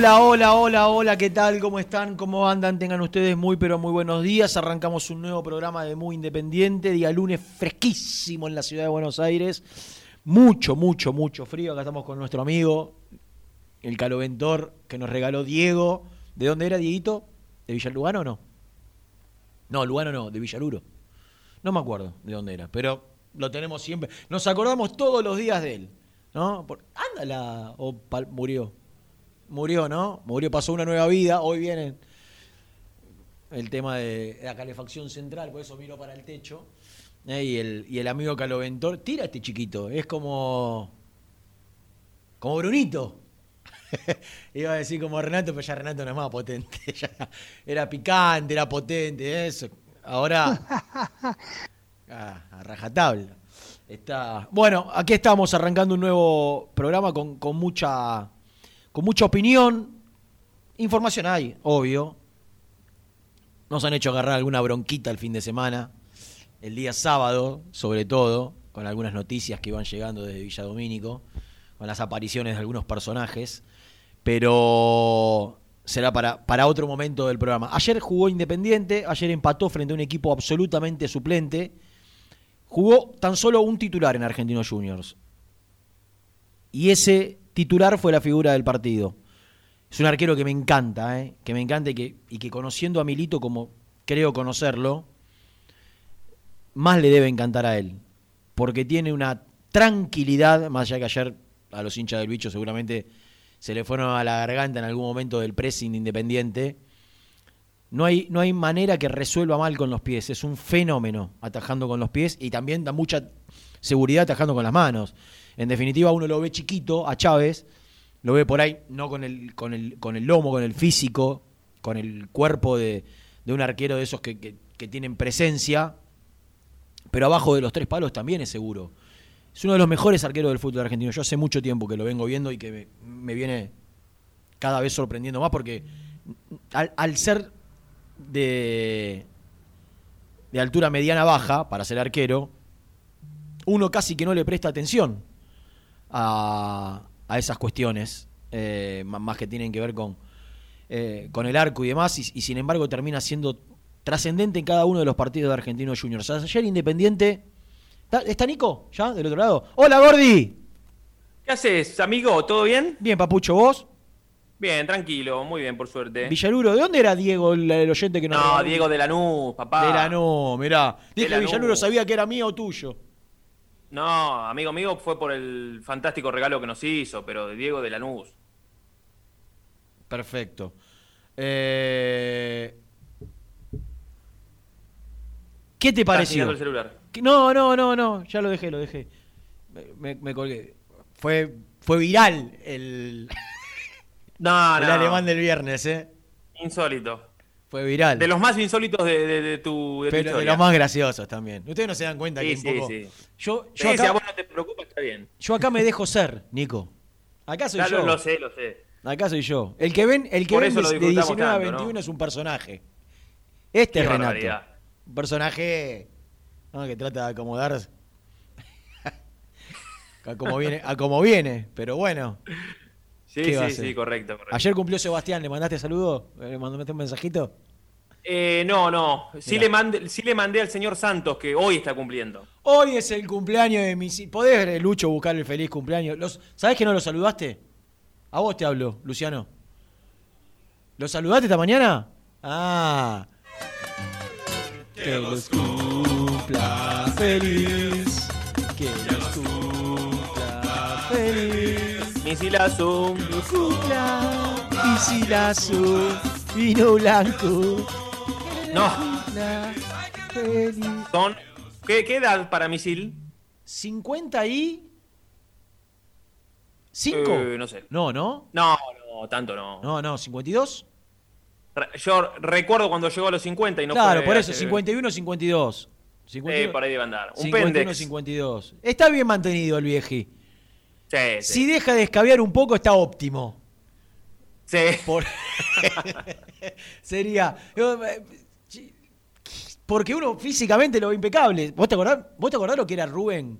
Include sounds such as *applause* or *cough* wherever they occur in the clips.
Hola, hola, hola, hola, ¿qué tal? ¿Cómo están? ¿Cómo andan? Tengan ustedes muy, pero muy buenos días. Arrancamos un nuevo programa de Muy Independiente, día lunes fresquísimo en la ciudad de Buenos Aires. Mucho, mucho, mucho frío. Acá estamos con nuestro amigo, el caloventor que nos regaló Diego. ¿De dónde era, Dieguito? ¿De Villalugano o no? No, Lugano no, de Villaluro. No me acuerdo de dónde era, pero lo tenemos siempre. Nos acordamos todos los días de él, ¿no? Por- ándala, o pal- murió. Murió, ¿no? Murió, pasó una nueva vida. Hoy viene el tema de la calefacción central, por eso miro para el techo. Eh, y, el, y el amigo Caloventor, tira a este chiquito, es como. como Brunito. *laughs* Iba a decir como Renato, pero ya Renato no es más potente. *laughs* ya era picante, era potente, eso. Ahora. *laughs* Ah, a rajatabla. Está. Bueno, aquí estamos arrancando un nuevo programa con, con mucha. Con mucha opinión. Información hay, obvio. Nos han hecho agarrar alguna bronquita el fin de semana. El día sábado, sobre todo, con algunas noticias que iban llegando desde Villa Domínico, con las apariciones de algunos personajes. Pero será para, para otro momento del programa. Ayer jugó Independiente, ayer empató frente a un equipo absolutamente suplente. Jugó tan solo un titular en Argentinos Juniors. Y ese titular fue la figura del partido. Es un arquero que me encanta, ¿eh? que me encanta y que, y que conociendo a Milito como creo conocerlo, más le debe encantar a él. Porque tiene una tranquilidad, más allá que ayer a los hinchas del bicho seguramente se le fueron a la garganta en algún momento del pressing independiente. No hay, no hay manera que resuelva mal con los pies. Es un fenómeno atajando con los pies y también da mucha seguridad atajando con las manos. En definitiva, uno lo ve chiquito a Chávez, lo ve por ahí, no con el, con el, con el lomo, con el físico, con el cuerpo de, de un arquero de esos que, que- tienen presencia, pero abajo de los tres palos también es seguro. Es uno de los mejores arqueros del fútbol argentino. Yo hace mucho tiempo que lo vengo viendo y que me, me viene cada vez sorprendiendo más porque al, al ser de, de altura mediana baja para ser arquero, uno casi que no le presta atención a, a esas cuestiones, eh, más que tienen que ver con, eh, con el arco y demás, y, y sin embargo termina siendo trascendente en cada uno de los partidos de Argentinos Juniors. Ayer Independiente... ¿Está, Nico? ¿Ya? Del otro lado. ¡Hola, Gordi! ¿Qué haces, amigo? ¿Todo bien? Bien, Papucho, ¿vos? Bien, tranquilo, muy bien, por suerte. Villaluro, ¿de dónde era Diego, el, el oyente que nos No? Diego de Lanús, papá. De Lanús, mirá. Dije Lanús. Villaluro sabía que era mío o tuyo. No, amigo mío, fue por el fantástico regalo que nos hizo, pero de Diego de Lanús. Perfecto. Eh, ¿Qué te pareció? el celular. No, no, no, no, ya lo dejé, lo dejé. Me colgué. Fue, fue viral el, *laughs* No, el no. alemán del viernes, ¿eh? Insólito. Fue viral. De los más insólitos de, de- de tu, de tu pero de los más graciosos también. Ustedes no se dan cuenta que Sí, un sí, poco. sí. Yo, Sí, yo, si a acá, vos no te preocupa, está bien. yo acá me dejo ser, Nico. Acá soy Ya yo. lo, lo sé, lo sé. Acá soy yo. El que ven, el que ven de, lo de disfrutamos 19 a tanto, 21 ¿no? es un personaje. Este Qué es Renato. barbaridad. Un personaje ¿no? que trata de acomodar *laughs* a como viene, a como viene, pero bueno. Sí, ¿Qué va a sí, sí, correcto, correcto. Ayer cumplió Sebastián, ¿le mandaste saludo? ¿Le mandaste un mensajito? Eh, no, no. Sí Mirá. le, mandé, sí le mandé al señor Santos, que hoy está cumpliendo. Hoy es el cumpleaños de mis... ¿Podés, eh, Lucho, buscar el feliz cumpleaños? Los... ¿Sabés que no lo saludaste? A vos te hablo, Luciano. ¿Lo saludaste esta mañana? Ah. Que los cumpla feliz. Misilazo. Cumpla Isilazo, vino blanco. No, son. ¿Qué, qué edad para misil? 50 y... ¿5? Eh, no sé. No, ¿no? No, no, tanto no. No, no, 52. Re- Yo recuerdo cuando llegó a los 50 y no claro, por eso, hace- 51, 52. Eh, 51, por ahí debe andar. Un 51, pendex. 52. Está bien mantenido el vieji. Sí, sí. Si deja de escabiar un poco, está óptimo. Sí. Por- *laughs* Sería. eh, Porque uno físicamente lo ve impecable. ¿Vos te acordás, ¿Vos te acordás lo que era Rubén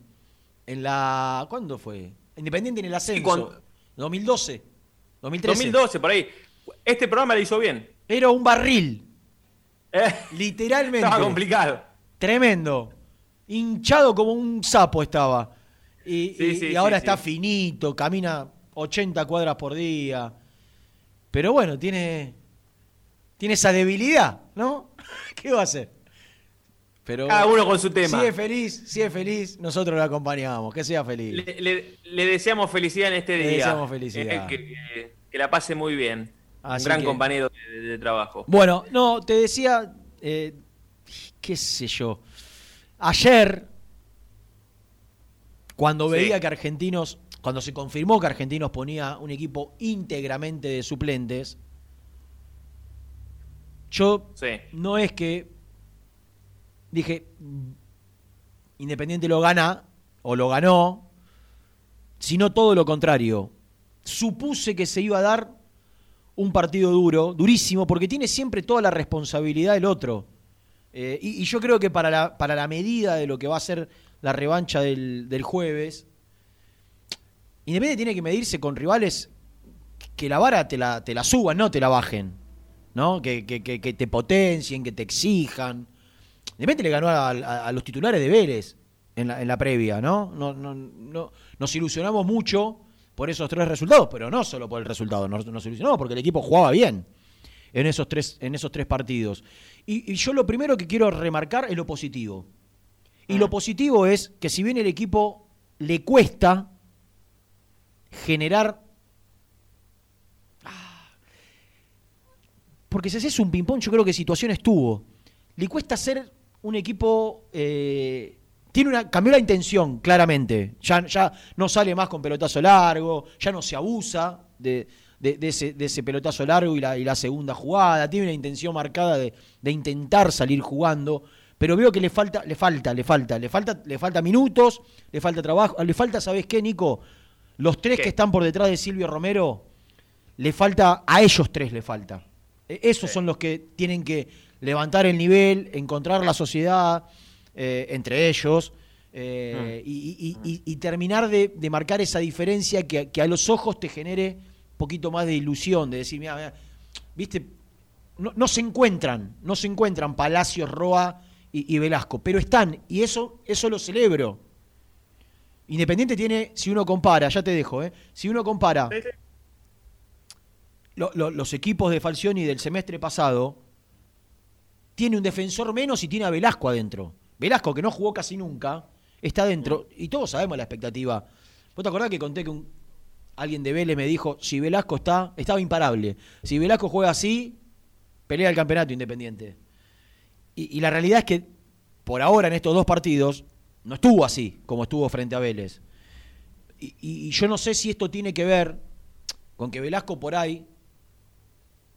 en la. ¿Cuándo fue? Independiente en el ascenso. cuando- 2012. 2013. 2012, por ahí. Este programa le hizo bien. Era un barril. Eh, Literalmente. Estaba complicado. Tremendo. Hinchado como un sapo estaba. Y, Sí, y- sí, y ahora sí, está finito, camina 80 cuadras por día. Pero bueno, tiene, tiene esa debilidad, ¿no? *laughs* ¿Qué va a hacer? Pero Cada uno con su tema. Si es feliz, si es feliz, nosotros lo acompañamos. Que sea feliz. Le, le- le deseamos felicidad en este Le día. deseamos felicidad. Eh, que, que- que la pase muy bien. Así Un gran que- compañero de, de trabajo. Bueno, no, te decía, eh, qué sé yo. Ayer, cuando Sí. veía que Argentinos, cuando se confirmó que Argentinos ponía un equipo íntegramente de suplentes, yo Sí. no es que dije, "Mm, Independiente lo gana o lo ganó, sino todo lo contrario. Supuse que se iba a dar un partido duro, durísimo, porque tiene siempre toda la responsabilidad el otro. Eh, y, y yo creo que para la, para la medida de lo que va a ser la revancha del, del jueves, Independiente tiene que medirse con rivales que la vara te la, te la suban, no te la bajen. ¿no? Que, que- que- que te potencien, que te exijan. Independiente le ganó a, los titulares de Vélez en la, en la previa, ¿no? No, no, no- Nos ilusionamos mucho por esos tres resultados, pero no solo por el resultado, nos, nos ilusionamos porque el equipo jugaba bien en esos tres, en esos tres partidos. Y yo lo primero que quiero remarcar es lo positivo. Y lo positivo es que si bien el equipo le cuesta generar porque si haces un ping-pong, yo creo que situaciones tuvo. Le cuesta ser un equipo. eh, tiene una, cambió la intención, claramente. Ya, no sale más con pelotazo largo, ya no se abusa de, de- de ese, de ese pelotazo largo y la, segunda jugada. Tiene una intención marcada de intentar salir jugando. Pero veo que le falta, le falta, le falta, le falta, le falta minutos, le falta trabajo, le falta, ¿sabes qué, Nico? Los tres ¿Qué? que están por detrás de Silvio Romero, le falta, a ellos tres le falta. E- Esos Sí. son los que tienen que levantar el nivel, encontrar la sociedad eh, entre ellos eh, y, y- y- y terminar de, de marcar esa diferencia que, que a los ojos te genere un poquito más de ilusión, de decir, mira, mira, viste, no, no se encuentran, no se encuentran Palacios, Roa y, y Velasco, pero están, y eso, eso lo celebro. Independiente tiene, si uno compara, ya te dejo, ¿eh? si uno compara Sí, sí. lo- lo- los equipos de Falcioni del semestre pasado tiene un defensor menos y tiene a Velasco adentro. Velasco, que no jugó casi nunca, está adentro. Y todos sabemos la expectativa. ¿Vos te acordás que conté que un, alguien de Vélez me dijo, si Velasco está, estaba imparable. Si Velasco juega así, pelea el campeonato independiente. Y, la realidad es que por ahora en estos dos partidos no estuvo así como estuvo frente a Vélez. Y, y- y yo no sé si esto tiene que ver con que Velasco por ahí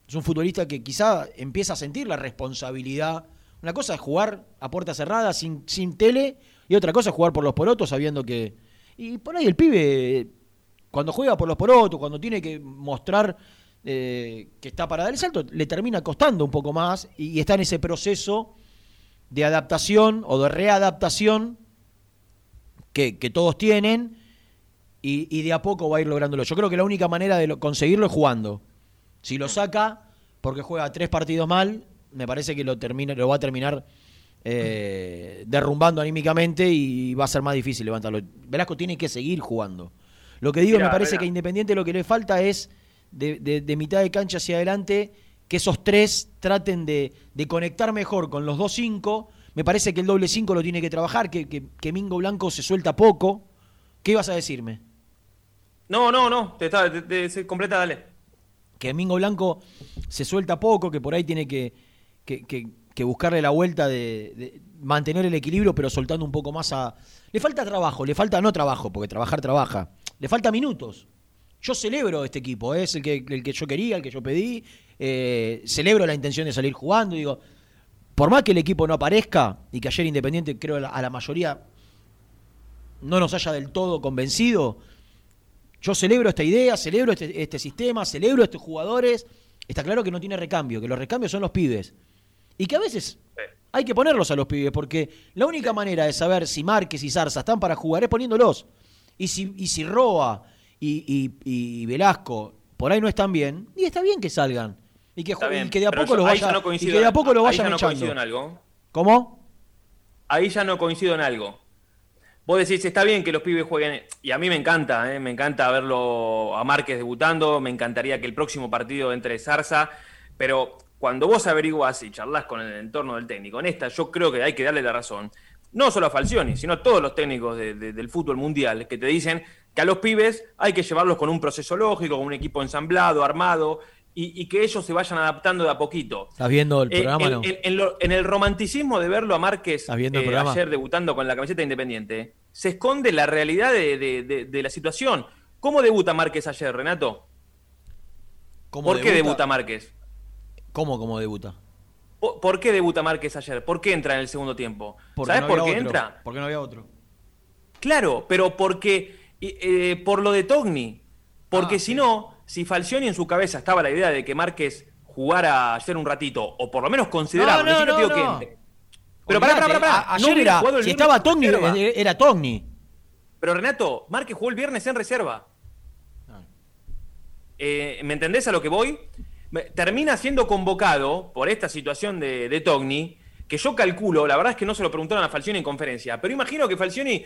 es un futbolista que quizá empieza a sentir la responsabilidad. Una cosa es jugar a puerta cerrada sin, sin tele y otra cosa es jugar por los porotos sabiendo que... Y por ahí el pibe, cuando juega por los porotos, cuando tiene que mostrar eh, que está para dar el salto, le termina costando un poco más y, y está en ese proceso de adaptación o de readaptación que, que todos tienen y, y de a poco va a ir lográndolo. Yo creo que la única manera de lo- conseguirlo es jugando. Si lo saca porque juega tres partidos mal, me parece que lo, termina, lo va a terminar eh, derrumbando anímicamente y va a ser más difícil levantarlo. Velasco tiene que seguir jugando. Lo que digo, Mirá, me parece que Independiente lo que le falta es de, de- de mitad de cancha hacia adelante que esos tres traten de, de conectar mejor con los dos cinco. Me parece que el doble cinco lo tiene que trabajar, que, que, que Mingo Blanco se suelta poco. ¿Qué ibas a decirme? No, no, no, te, está, te- te- se completa, dale. que Mingo Blanco se suelta poco, que por ahí tiene que, que, que- que buscarle la vuelta de, de mantener el equilibrio, pero soltando un poco más a... Le falta trabajo, le falta no trabajo, porque trabajar trabaja, le falta minutos. Yo celebro este equipo, ¿eh? es el que, el que yo quería, el que yo pedí, eh, celebro la intención de salir jugando, digo, por más que el equipo no aparezca y que ayer Independiente creo a la- mayoría no nos haya del todo convencido, yo celebro esta idea, celebro este, este sistema, celebro estos jugadores. Está claro que no tiene recambio, que los recambios son los pibes. Y que a veces hay que ponerlos a los pibes, porque la única manera de saber si Márquez y Zarza están para jugar es poniéndolos. Y si, y si Roa y, y- y Velasco por ahí no están bien, y está bien que salgan. Y que, bien, y que de a poco yo los ahí ya vaya, no y que de a poco lo ahí vayan ya no coincido en algo. ¿Cómo? Ahí ya no coincido en algo. Vos decís, está bien que los pibes jueguen, y a mí me encanta, ¿eh? me encanta verlo a Márquez debutando, me encantaría que el próximo partido entre Zarza, pero cuando vos averiguás y charlas con el entorno del técnico, en esta yo creo que hay que darle la razón, no solo a Falcioni, sino a todos los técnicos de- de- del fútbol mundial, que te dicen que a los pibes hay que llevarlos con un proceso lógico, con un equipo ensamblado, armado, y, y que ellos se vayan adaptando de a poquito. ¿Estás viendo el Eh, programa en, no? en- en lo- en el romanticismo de verlo a Márquez ¿Estás viendo el eh, ayer debutando con la camiseta independiente, se esconde la realidad de, de- de- de la situación. ¿Cómo debuta Márquez ayer, Renato? ¿Cómo ¿Por qué debuta Márquez? ¿Cómo, cómo debuta? ¿Por, por qué debuta Márquez ayer? ¿Por qué entra en el segundo tiempo? Porque ¿Sabes no por qué otro. entra? Porque no había otro. Claro, pero porque eh, por lo de Togni. Porque Ah, si sí. no, si Falcioni en su cabeza estaba la idea de que Márquez jugara ayer un ratito, o por lo menos considerarlo, No, no, no, digo no. que- Pero pará, pará, pará, Ayer era, si viernes estaba Togni, reserva. era, era Togni. Pero Renato, Márquez jugó el viernes en reserva. Ah. Eh, ¿Me entendés a lo que voy? Termina siendo convocado por esta situación de, de Togni, que yo calculo, la verdad es que no se lo preguntaron a Falcioni en conferencia, pero imagino que Falcioni,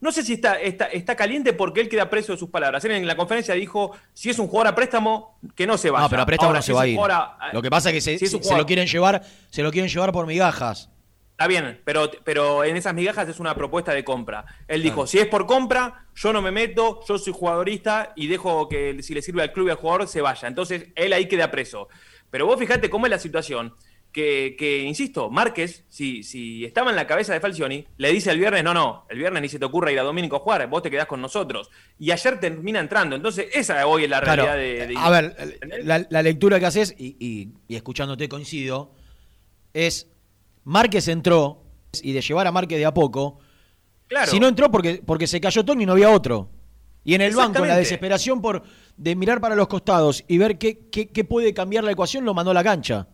no sé si está, está, está caliente porque él queda preso de sus palabras. Él en la conferencia dijo, si es un jugador a préstamo, que no se vaya. No, pero a préstamo Ahora, no si se es va a ir. a- Lo que pasa es que se, si es lo quieren llevar, se lo quieren llevar por migajas. Está bien, pero, pero en esas migajas es una propuesta de compra. Él dijo, si es por compra, yo no me meto, yo soy jugadorista y dejo que si le sirve al club y al jugador se vaya. Entonces, él ahí queda preso. Pero vos fijate cómo es la situación, que, que, insisto, Márquez, si, si estaba en la cabeza de Falcioni, le dice el viernes, no, no, el viernes ni se te ocurra ir a Domínico a jugar, vos te quedás con nosotros. Y ayer termina entrando. Entonces, esa hoy es la Claro, realidad de, de- a ver, la, la lectura que haces, y, y- y escuchándote coincido, es Márquez entró, y de llevar a Márquez de a poco, Claro. si no entró porque, porque se cayó Togni y no había otro. Y en el banco, la desesperación por de mirar para los costados y ver qué, qué, qué puede cambiar la ecuación, lo mandó a la cancha.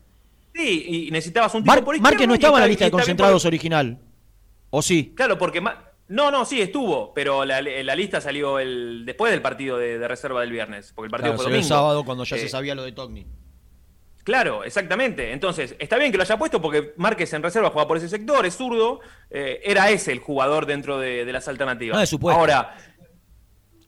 Sí, y necesitabas un tipo Mar- por Márquez no estaba en la lista de por- concentrados original. ¿O sí? Claro, porque no, no, sí estuvo, pero la, la lista salió el después del partido de, de reserva del viernes, porque el partido Claro, fue salió el domingo. sábado cuando ya Eh, se sabía lo de Togni. Claro, exactamente. Entonces, está bien que lo haya puesto porque Márquez en reserva juega por ese sector, es zurdo, eh, era ese el jugador dentro de, de las alternativas. No, de supuesto. Ahora,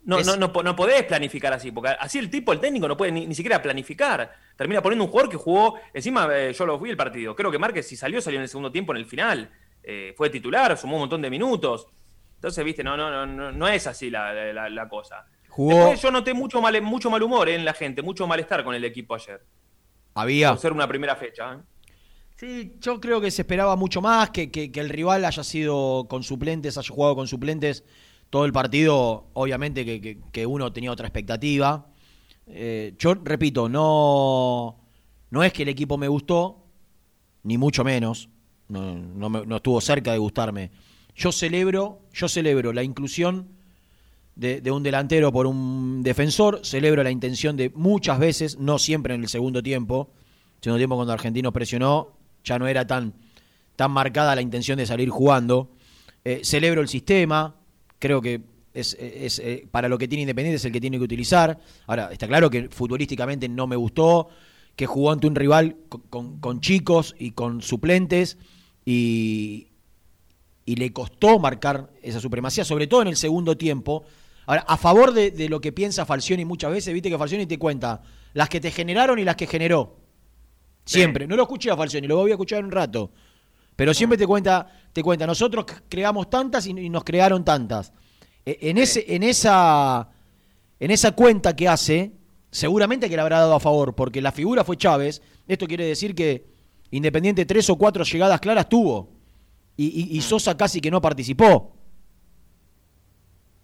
No, no, no, no, podés planificar así, porque así el tipo, el técnico, no puede ni, siquiera planificar. Termina poniendo un jugador que jugó, encima eh, yo lo vi el partido. Creo que Márquez, si salió, salió en el segundo tiempo en el final. Eh, fue titular, sumó un montón de minutos. Entonces, viste, no, no, no, no es así la, cosa. Después yo noté mucho mal, mucho mal humor en la gente, mucho malestar con el equipo ayer. Había. Por ser una primera fecha. Sí, yo creo que se esperaba mucho más, que, que el rival haya sido con suplentes, haya jugado con suplentes todo el partido, obviamente que, uno tenía otra expectativa. Eh, yo repito, no, no es que el equipo me gustó, ni mucho menos, no, no, estuvo cerca de gustarme. Yo celebro, yo celebro la inclusión de, un delantero por un defensor, celebro la intención de muchas veces, no siempre en el segundo tiempo, segundo tiempo cuando Argentino presionó, ya no era tan, tan marcada la intención de salir jugando. Eh, celebro el sistema, creo que es, eh, para lo que tiene Independiente es el que tiene que utilizar. Ahora, está claro que futbolísticamente no me gustó, que jugó ante un rival con, chicos y con suplentes y, y, le costó marcar esa supremacía, sobre todo en el segundo tiempo. Ahora, a favor de, lo que piensa Falcioni muchas veces, viste que Falcioni te cuenta las que te generaron y las que generó. Siempre. No lo escuché a Falcioni, lo voy a escuchar un rato. Pero siempre te cuenta, te cuenta, nosotros creamos tantas y, nos crearon tantas. E, en, ese, en, esa, en esa cuenta que hace, seguramente que le habrá dado a favor, porque la figura fue Chávez. Esto quiere decir que Independiente tres o cuatro llegadas claras tuvo. Y, mm. Sosa casi que no participó.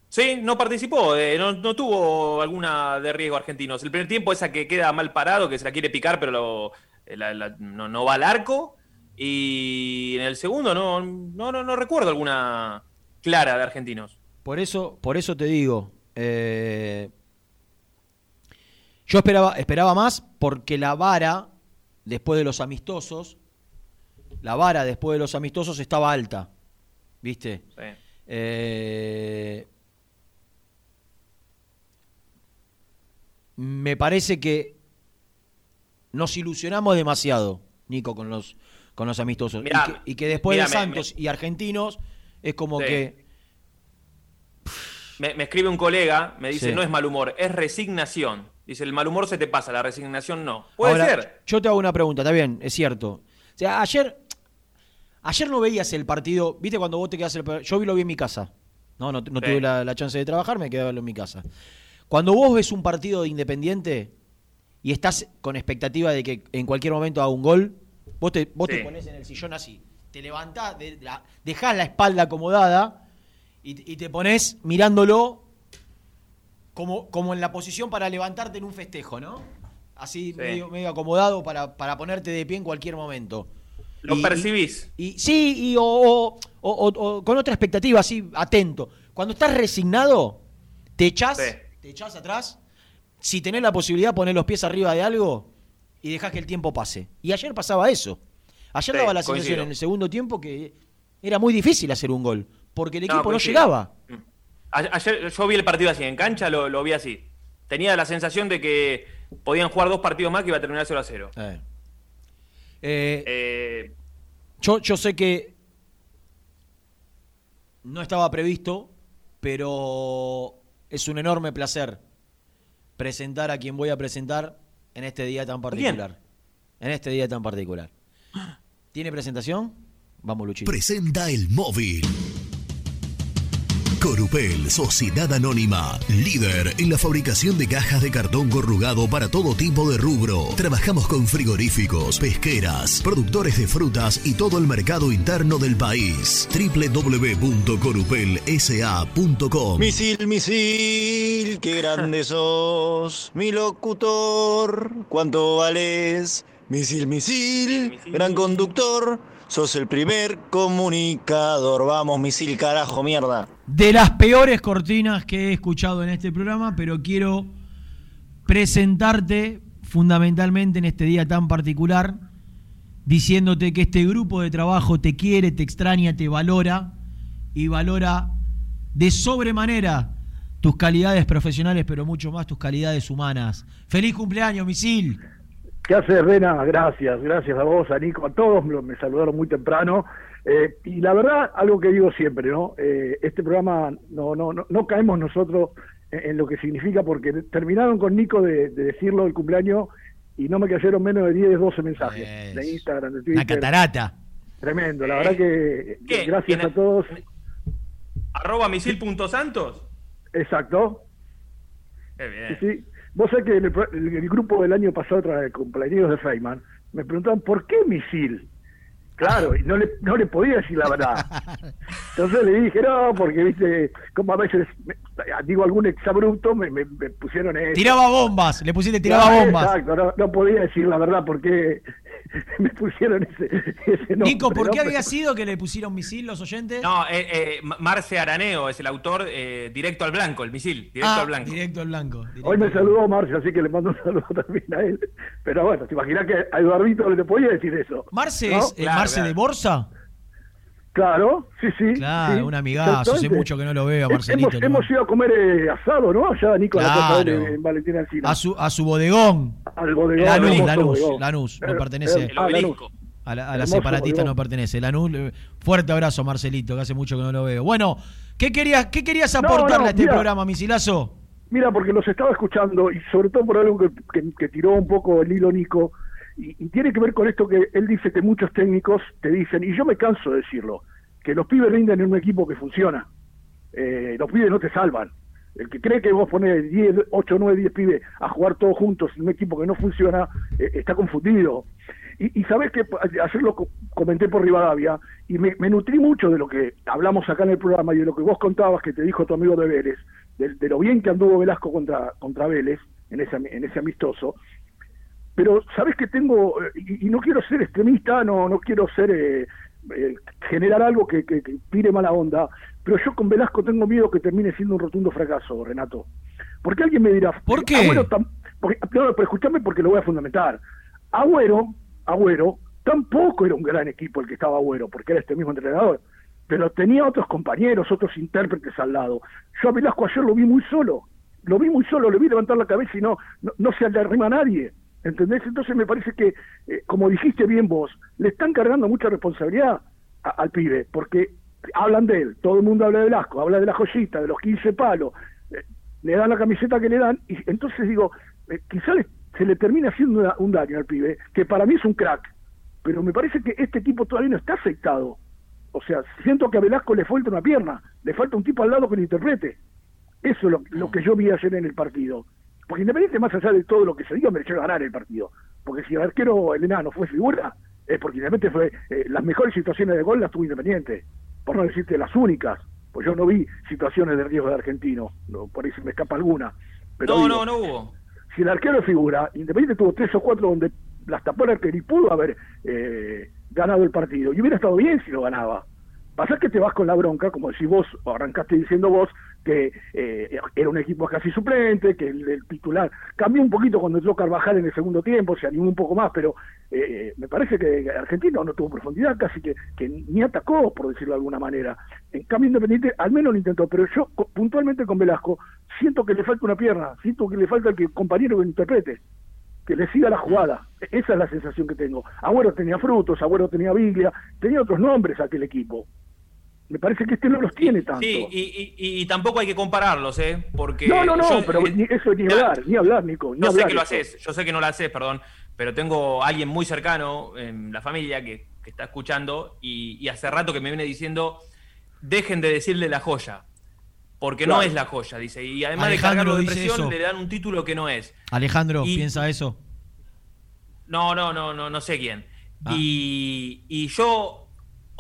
Sí, no participó, eh, no, tuvo alguna de riesgo argentinos. El primer tiempo esa que queda mal parado, que se la quiere picar, pero eh, no, no, va al arco. Y en el segundo no, no, no, recuerdo alguna clara de argentinos. Por eso, por eso te digo, eh, yo esperaba, esperaba más porque la vara, después de los amistosos, la vara después de los amistosos estaba alta. ¿Viste? Eh, me parece que nos ilusionamos demasiado, Nico, con los, con los amistosos. y, que, después de Santos y Argentinos es como que... Me, escribe un colega, me dice, no es mal humor, es resignación. Dice, el mal humor se te pasa, la resignación no. Puede ser. Yo te hago una pregunta, está bien, es cierto. O sea, ayer, ayer no veías el partido, viste cuando vos te quedas el Yo vi lo vi en mi casa. No, no, tuve la, chance de trabajar, me quedé a verlo en mi casa. Cuando vos ves un partido de Independiente y estás con expectativa de que en cualquier momento haga un gol, Vos te, vos te pones en el sillón así, te levantás, dejás la espalda acomodada y, te pones mirándolo como, como en la posición para levantarte en un festejo, ¿no? Así medio, medio, acomodado para, para ponerte de pie en cualquier momento. ¿Lo percibís? Y, sí, y, o, con otra expectativa, así, atento. Cuando estás resignado, te echás, te echás atrás. Si tenés la posibilidad, poner los pies arriba de algo y dejas que el tiempo pase. Y ayer pasaba eso. Ayer daba la sensación en el segundo tiempo que era muy difícil hacer un gol, porque el equipo no, llegaba. Mm. Ayer yo vi el partido así, en cancha lo, vi así. Tenía la sensación de que podían jugar dos partidos más que iba a terminar 0 a 0. Eh. Eh, eh, yo, yo sé que no estaba previsto, pero es un enorme placer presentar a quien voy a presentar en este día tan particular. En este día tan particular. ¿Tiene presentación? Vamos, Luchito. Presenta el móvil. Corupel, Sociedad Anónima, líder en la fabricación de cajas de cartón corrugado para todo tipo de rubro. Trabajamos con frigoríficos, pesqueras, productores de frutas y todo el mercado interno del país. www.corupelsa.com Misil, misil, qué grande *laughs* sos, mi locutor, cuánto vales. Misil, misil, gran conductor Sos el primer comunicador. Vamos, misil, carajo, mierda. De las peores cortinas que he escuchado en este programa, pero quiero presentarte fundamentalmente en este día tan particular, diciéndote que este grupo de trabajo te quiere, te extraña, te valora y valora de sobremanera tus calidades profesionales, pero mucho más tus calidades humanas. ¡Feliz cumpleaños, misil! ¿Qué hace Rena? Gracias, gracias a vos, a Nico, a todos, me, saludaron muy temprano. Eh, y la verdad, algo que digo siempre, ¿no? Eh, este programa no, no, no, no caemos nosotros en, en lo que significa, porque terminaron con Nico de, de decirlo el cumpleaños y no me cayeron menos de 10, 12 mensajes Es de Instagram, de Twitter. Una catarata. Tremendo, la verdad que ¿Qué? gracias ¿Tiene- a todos. Arroba misil.santos. Exacto. Qué bien. Sí, sí. Vos sabés que el, pro- el- el grupo del año pasado, tras el cumpleaños de Feynman, me preguntaban ¿por qué misil? Claro, y no le, no le podía decir la verdad. Entonces le dije, no, porque viste, como a veces me- digo algún exabrupto, me, me, me pusieron eso. Tiraba bombas, le pusiste tiraba bombas. Exacto, no, no podía decir la verdad porque *laughs* me pusieron ese, ese nombre. Nico, ¿por qué ¿no? había sido que le pusieron misil los oyentes? No, eh, eh, Marce Araneo es el autor, eh, directo al blanco, el misil, directo Ah, al blanco. Directo al blanco. directo Hoy me al blanco. saludó Marcia, así que le mando un saludo *laughs* también a él. Pero bueno, ¿te imaginas que a Eduardito le podía decir eso? Marce ¿No? es eh, Claro, Marce claro. de Borsa. Claro, sí, sí. Claro, sí, un amigazo, hace mucho que no lo veo a Marcelito. Hemos, hemos ido a comer eh, asado, ¿no? Allá Nico a de Claro. en Valentina Alcina. A su, a su bodegón. Al bodegón. Lanús, Lanús. Lanús, no Eh, pertenece. eh, El ah, Lanús. obelisco. A la, a la separatista bodegón. no pertenece. Lanús, fuerte abrazo, Marcelito, que hace mucho que no lo veo. Bueno, ¿qué querías, qué querías No, aportarle no, a este mira. programa, Misilazo? Mira, porque los estaba escuchando y sobre todo por algo que, que- que tiró un poco el hilo Nico y, tiene que ver con esto que él dice que muchos técnicos te dicen, y yo me canso de decirlo, que los pibes rinden en un equipo que funciona. Eh, los pibes no te salvan. El que cree que vos pones 10, 8, 9, 10 pibes a jugar todos juntos en un equipo que no funciona, eh, está confundido. Y, y sabes que ayer lo co- comenté por Rivadavia y me, nutrí mucho de lo que hablamos acá en el programa y de lo que vos contabas que te dijo tu amigo de Vélez, de, de lo bien que anduvo Velasco contra, contra Vélez en ese, en ese amistoso. Pero sabes que tengo, eh, y, y no quiero ser extremista, no, no quiero ser eh, eh, generar algo que, que, que tire mala onda, pero yo con Velasco tengo miedo que termine siendo un rotundo fracaso, Renato. Porque alguien me dirá, ¿Por qué? Agüero tam- porque, no, pero escúchame porque lo voy a fundamentar. Agüero, Agüero, tampoco era un gran equipo el que estaba Agüero, porque era este mismo entrenador, pero tenía otros compañeros, otros intérpretes al lado. Yo a Velasco ayer lo vi muy solo, lo vi muy solo, le vi levantar la cabeza y no, no, no se le arrima a nadie. ¿Entendés? Entonces me parece que, eh, como dijiste bien vos, le están cargando mucha responsabilidad al pibe, porque hablan de él, todo el mundo habla de Velasco, habla de la joyita, de los 15 palos, eh, le dan la camiseta que le dan, y entonces digo, eh, quizá le- se le termina haciendo una- un daño al pibe, que para mí es un crack, pero me parece que este equipo todavía no está aceptado. O sea, siento que a Velasco le falta una pierna, le falta un tipo al lado que lo interprete. Eso es lo, lo que yo vi ayer en el partido. Porque Independiente, más allá de todo lo que se diga, mereció ganar el partido. Porque si el arquero el enano fue figura, es porque Independiente fue. eh, las mejores situaciones de gol las tuvo Independiente. Por no decirte las únicas. Pues yo no vi situaciones de riesgo de argentino. No, por ahí se me escapa alguna. Pero no, digo, no, no hubo. si el arquero es figura, Independiente tuvo tres o cuatro donde las tapó el arquero y pudo haber eh, ganado el partido. Y hubiera estado bien si lo ganaba. Pasa que te vas con la bronca, como decís vos, o arrancaste diciendo vos, que eh, era un equipo casi suplente, que el, el titular cambió un poquito cuando entró Carvajal en el segundo tiempo, se animó un poco más, pero eh, me parece que Argentino no tuvo profundidad, casi que, ni atacó, por decirlo de alguna manera. En cambio, Independiente al menos lo intentó, pero yo puntualmente con Velasco siento que le falta una pierna, siento que le falta el que, compañero que lo interprete que le siga la jugada. Esa es la sensación que tengo. Agüero tenía frutos, Agüero tenía Biglia, tenía otros nombres aquel equipo. Me parece que este no los tiene tanto. Sí, y, y- tampoco hay que compararlos, ¿eh? Porque no, no, no, yo, pero eh, ni- eso ni ya- hablar, ni hablar, Nico. Ni Yo sé que lo haces, yo sé que no lo haces, perdón, pero tengo a alguien muy cercano en la familia que, que está escuchando y, y hace rato que me viene diciendo, dejen de decirle la joya, porque no es la joya, dice. Y además Alejandro de cargarlo de presión, eso. le dan un título que no es. Alejandro, Y- ¿piensa eso? No, no, no, no, no sé quién. Ah. Y, y yo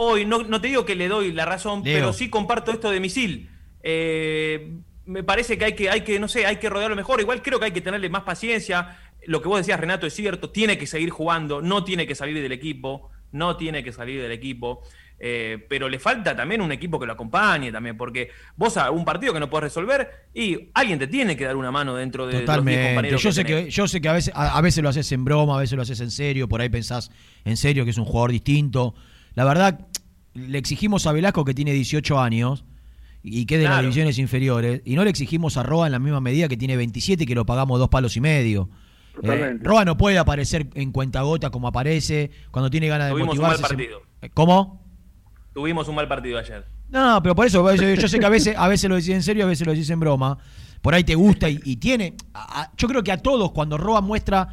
hoy, no, no te digo que le doy la razón, Leo. pero sí comparto esto de misil. Eh, me parece que hay que, hay que, no sé, hay que rodearlo mejor. Igual creo que hay que tenerle más paciencia. Lo que vos decías, Renato, es cierto, tiene que seguir jugando, no tiene que salir del equipo, no tiene que salir del equipo. Eh, pero le falta también un equipo que lo acompañe también, porque vos a un partido que no podés resolver y alguien te tiene que dar una mano dentro de los 10 Totalmente. compañeros Yo que sé tenés. que, yo sé que a veces, a, a veces lo haces en broma, a veces lo haces en serio, por ahí pensás en serio que es un jugador distinto. La verdad, le exigimos a Velasco que tiene 18 años y que es de las divisiones inferiores, y no le exigimos a Roa en la misma medida que tiene 27 y que lo pagamos dos palos y medio. Eh. Roa no puede aparecer en cuentagota como aparece, cuando tiene ganas de Tuvimos un mal se- partido. ¿Cómo? Tuvimos un mal partido ayer. No, pero por eso, yo, yo sé que a veces, a veces lo decís en serio, a veces lo decís en broma. Por ahí te gusta y, y tiene. a- yo creo que a todos, cuando Roa muestra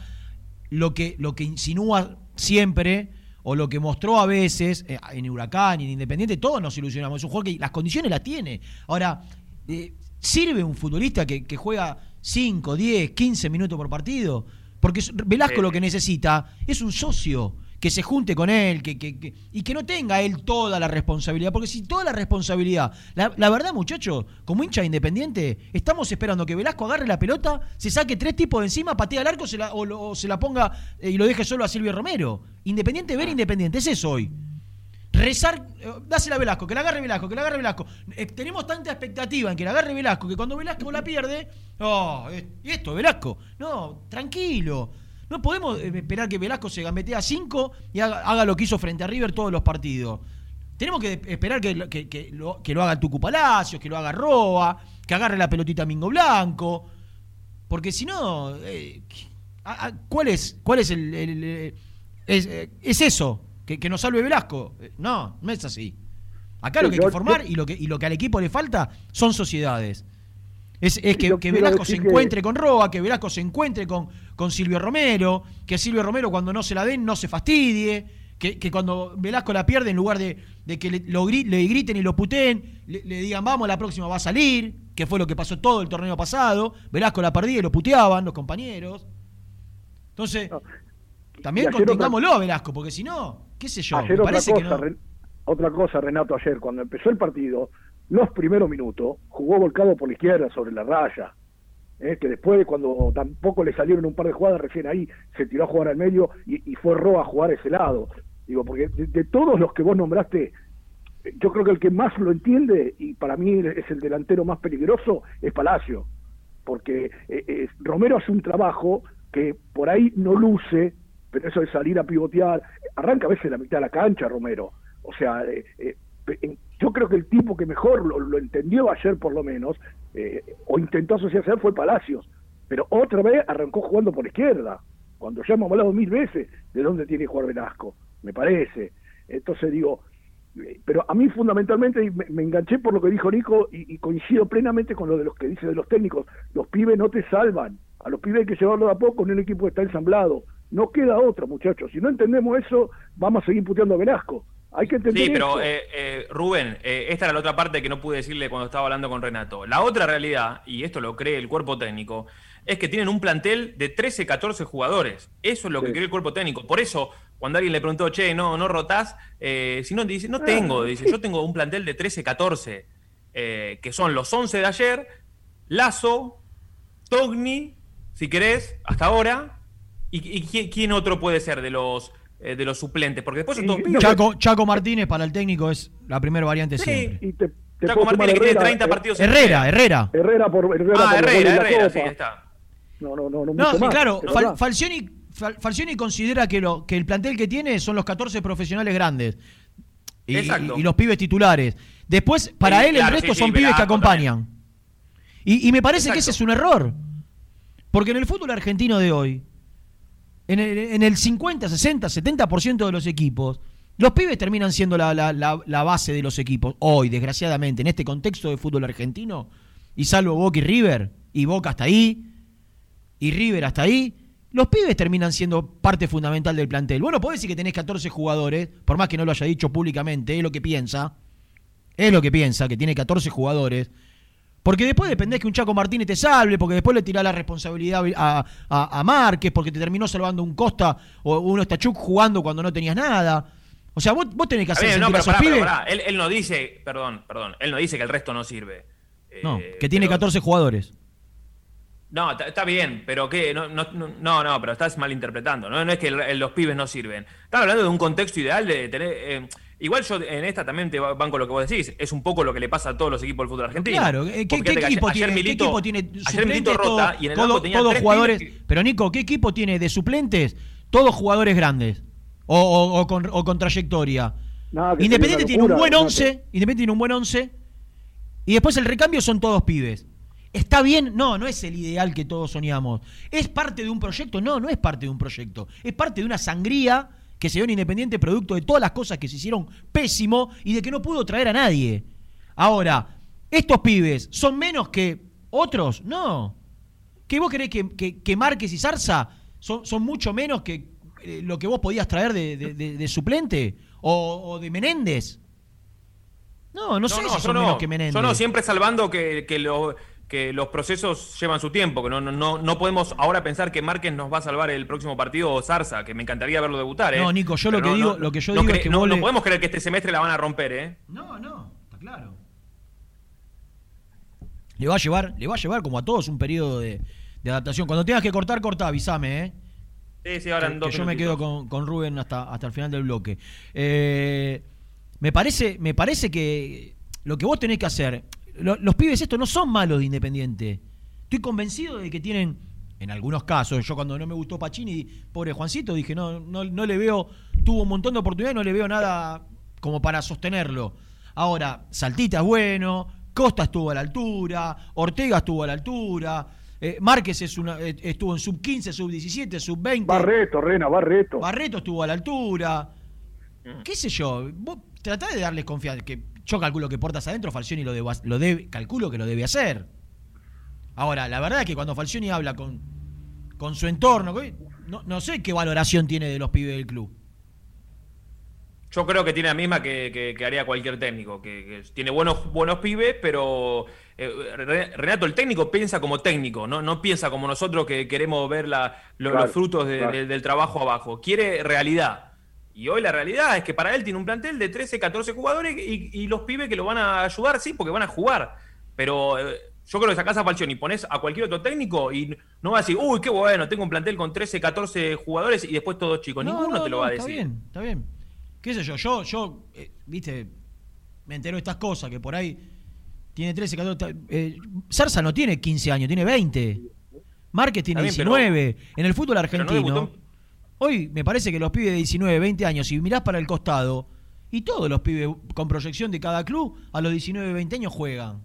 lo que, lo que insinúa siempre, o lo que mostró a veces eh, en Huracán y en Independiente, todos nos ilusionamos. Es un jugador que las condiciones las tiene. Ahora, eh, ¿sirve un futbolista que, que juega 5, 10, 15 minutos por partido? Porque Velasco Sí. lo que necesita es un socio que se junte con él que, que- que- y que no tenga él toda la responsabilidad. Porque si toda la responsabilidad, la, la verdad, muchachos, como hincha de independiente, estamos esperando que Velasco agarre la pelota, se saque tres tipos de encima, patee al arco se la- o, lo- o se la ponga eh, y lo deje solo a Silvio Romero. Independiente, ver Independiente, es eso hoy. Rezar, eh, dásela a Velasco, que la agarre Velasco, que la agarre Velasco. Eh, tenemos tanta expectativa en que la agarre Velasco que cuando Velasco la pierde, oh, ¿y esto, Velasco? No, tranquilo. No podemos eh, esperar que Velasco se gambetee a 5 y haga, haga lo que hizo frente a River todos los partidos. Tenemos que esperar que, lo- que- que lo, que lo haga Tucu Palacios, que lo haga Roa, que agarre la pelotita Mingo Blanco. Porque si no, eh, ¿cuál es, cuál es el... el- el- es, eh, es eso, que, que nos salve Velasco. No, no es así. Acá lo que hay que formar y lo que, y lo que al equipo le falta son sociedades. Es, es que, que Velasco se que- encuentre con Roa, que Velasco se encuentre con, con Silvio Romero, que Silvio Romero cuando no se la den no se fastidie, que, que cuando Velasco la pierde, en lugar de, de que le, lo le griten y lo puteen, le, le digan vamos, la próxima va a salir, que fue lo que pasó todo el torneo pasado. Velasco la perdía y lo puteaban los compañeros. Entonces, también contengámoslo a Velasco, porque si no, qué sé yo, me parece cosa, que no. Otra cosa, Renato, ayer, cuando empezó el partido, los primeros minutos, jugó volcado por la izquierda sobre la raya. ¿eh? que después, cuando tampoco le salieron un par de jugadas, recién ahí se tiró a jugar al medio y, fue Roa a jugar ese lado. Digo, porque de, todos los que vos nombraste, yo creo que el que más lo entiende, y para mí es el delantero más peligroso, es Palacio. Porque eh, eh, Romero hace un trabajo que por ahí no luce, pero eso de salir a pivotear, arranca a veces la mitad de la cancha Romero. O sea, eh, eh, en- yo creo que el tipo que mejor lo, entendió ayer por lo menos, eh, o intentó asociarse fue Palacios, pero otra vez arrancó jugando por izquierda, cuando ya hemos hablado mil veces de dónde tiene que jugar Velasco, me parece. Entonces digo, eh, pero a mí fundamentalmente me, enganché por lo que dijo Nico y, coincido plenamente con lo de los que dice de los técnicos, los pibes no te salvan, a los pibes hay que llevarlo de a poco en un equipo que está ensamblado, no queda otra muchachos, si no entendemos eso vamos a seguir puteando a Velasco, hay que entender Sí, pero eh, eh, Rubén, eh, esta era la otra parte que no pude decirle cuando estaba hablando con Renato. La otra realidad, y esto lo cree el cuerpo técnico, es que tienen un plantel de 13, 14 jugadores. Eso es lo que cree el cuerpo técnico. Por eso, cuando alguien le preguntó, che, no, no rotás, si no, dice, Ah. no tengo, dice, yo tengo un plantel de 13, 14, eh, que son los 11 de ayer, Lazo, Togni, si querés, hasta ahora, y, quién otro puede ser de los, eh, de los suplentes, porque después son todos pibes. Chaco, Chaco Martínez para el técnico es la primera variante Sí. siempre. y te, te Chaco Martínez que tiene Herrera, 30 eh, partidos Herrera, Herrera. Herrera por Herrera Ah, por Herrera, goles de la Herrera, sí, ahí está. No, no, no, no, No, sí, más, claro, Fal-. Falcioni, Fal- Falcioni considera que, lo, que el plantel que tiene son los 14 profesionales grandes. Y, Exacto. y- y los pibes titulares. Después, para Sí, él, el resto sí, son pibes que acompañan. Y, y me parece que ese es un error. Porque en el fútbol argentino de hoy, en el, en el 50, 60, 70% de los equipos, los pibes terminan siendo la, la- la- la base de los equipos. Hoy, desgraciadamente, en este contexto de fútbol argentino, y salvo Boca y River, y Boca hasta ahí, y River hasta ahí, los pibes terminan siendo parte fundamental del plantel. Bueno, podés decir que tenés 14 jugadores, por más que no lo haya dicho públicamente, es lo que piensa. Es lo que piensa, que tiene 14 jugadores. Porque después dependés que un Chaco Martínez te salve, porque después le tirás la responsabilidad a, a, a Márquez, porque te terminó salvando un Costa o uno Estachuk jugando cuando no tenías nada. O sea, vos, vos tenés que hacer no, sentir a pero esos pará, pero pibes. pará. Él, él no dice, perdón, perdón, él no dice que el resto no sirve. No, Eh, que tiene pero- 14 jugadores. No, está- bien, pero que no, no, no, no, no, pero estás malinterpretando. No, no es que el- los pibes no sirven. Estás hablando de un contexto ideal de tener. eh, igual yo en esta también te van con lo que vos decís. Es un poco lo que le pasa a todos los equipos del fútbol argentino. Claro, ¿qué, qué- equipo ayer- tiene, ayer qué Milito- equipo tiene ayer suplentes? Milito todo- rota y en el todo- banco tenía todos tres jugadores. que- Pero Nico, ¿qué equipo tiene de suplentes? Todos jugadores grandes. O, o- o con, o con trayectoria. Que Independiente tiene un buen locura, 11. Independiente tiene un buen 11. Y después el recambio son todos pibes. ¿Está bien? No, no es el ideal que todos soñamos. ¿Es parte de un proyecto? No, no es parte de un proyecto. Es parte de una sangría que se dio en Independiente producto de todas las cosas que se hicieron pésimo y de que no pudo traer a nadie. Ahora, estos pibes son menos que otros, no. ¿Qué vos querés que, que, que Márquez y Zarza son, son mucho menos que eh, lo que vos podías traer de, de- de- de suplente? O, o de Menéndez. No, no, sé si yo son no, menos que Menéndez. Yo no, siempre salvando que, que, lo- que los procesos llevan su tiempo, que no, no, no, podemos ahora pensar que Márquez nos va a salvar el próximo partido o Zarza, que me encantaría verlo debutar, ¿eh? No, Nico, yo lo que no, digo- no, lo que yo no digo es que no, le- podemos creer que este semestre la van a romper, ¿eh? No, no, está claro. Le va a llevar, le va a llevar como a todos un periodo de, de adaptación. Cuando tengas que cortar, corta, avísame, ¿eh? Sí, sí, ahora en dos que yo me quedo con, con Rubén hasta, hasta el final del bloque. Eh, me, parece, me parece que lo que vos tenés que hacer, lo- los pibes estos no son malos de Independiente. Estoy convencido de que tienen, en algunos casos, yo cuando no me gustó Pacini, pobre Juancito, dije, no, no, no le veo, tuvo un montón de oportunidades, no le veo nada como para sostenerlo. Ahora, Saltita es bueno, Costa estuvo a la altura, Ortega estuvo a la altura, eh, Márquez es una, eh, estuvo en sub 15, sub 17, sub 20. Barreto, Rena, Barreto. Barreto estuvo a la altura. ¿Qué sé yo? Vos tratá de darles confianza. Que yo calculo que portas adentro, Falcioni lo, debo- lo debe, calculo que lo debe hacer. Ahora, la verdad es que cuando Falcioni habla con, con su entorno, no, no sé qué valoración tiene de los pibes del club. Yo creo que tiene la misma que, que- que haría cualquier técnico, que, que tiene buenos, buenos pibes, pero eh, Re- Renato, el técnico piensa como técnico, no, no piensa como nosotros que queremos ver la- lo- Claro, los frutos de- claro. de- del trabajo abajo. Quiere realidad. Y hoy la realidad es que para él tiene un plantel de 13, 14 jugadores y, y los pibes que lo van a ayudar, sí, porque van a jugar. Pero eh, yo creo que sacás a Falcioni y pones a cualquier otro técnico y no va a decir, uy, qué bueno, tengo un plantel con 13, 14 jugadores y después todos chicos. No, Ninguno no, te lo no, va a está decir. bien, está bien. ¿Qué sé yo? Yo, yo eh, viste, me entero de estas cosas, que por ahí tiene 13, 14. Eh, no tiene 15 años, tiene 20. Márquez tiene Está bien, pero- 19. en el fútbol Pero no argentino. Hoy me parece que los pibes de 19, 20 años, si mirás para el costado, y todos los pibes con proyección de cada club, a los 19, 20 años juegan.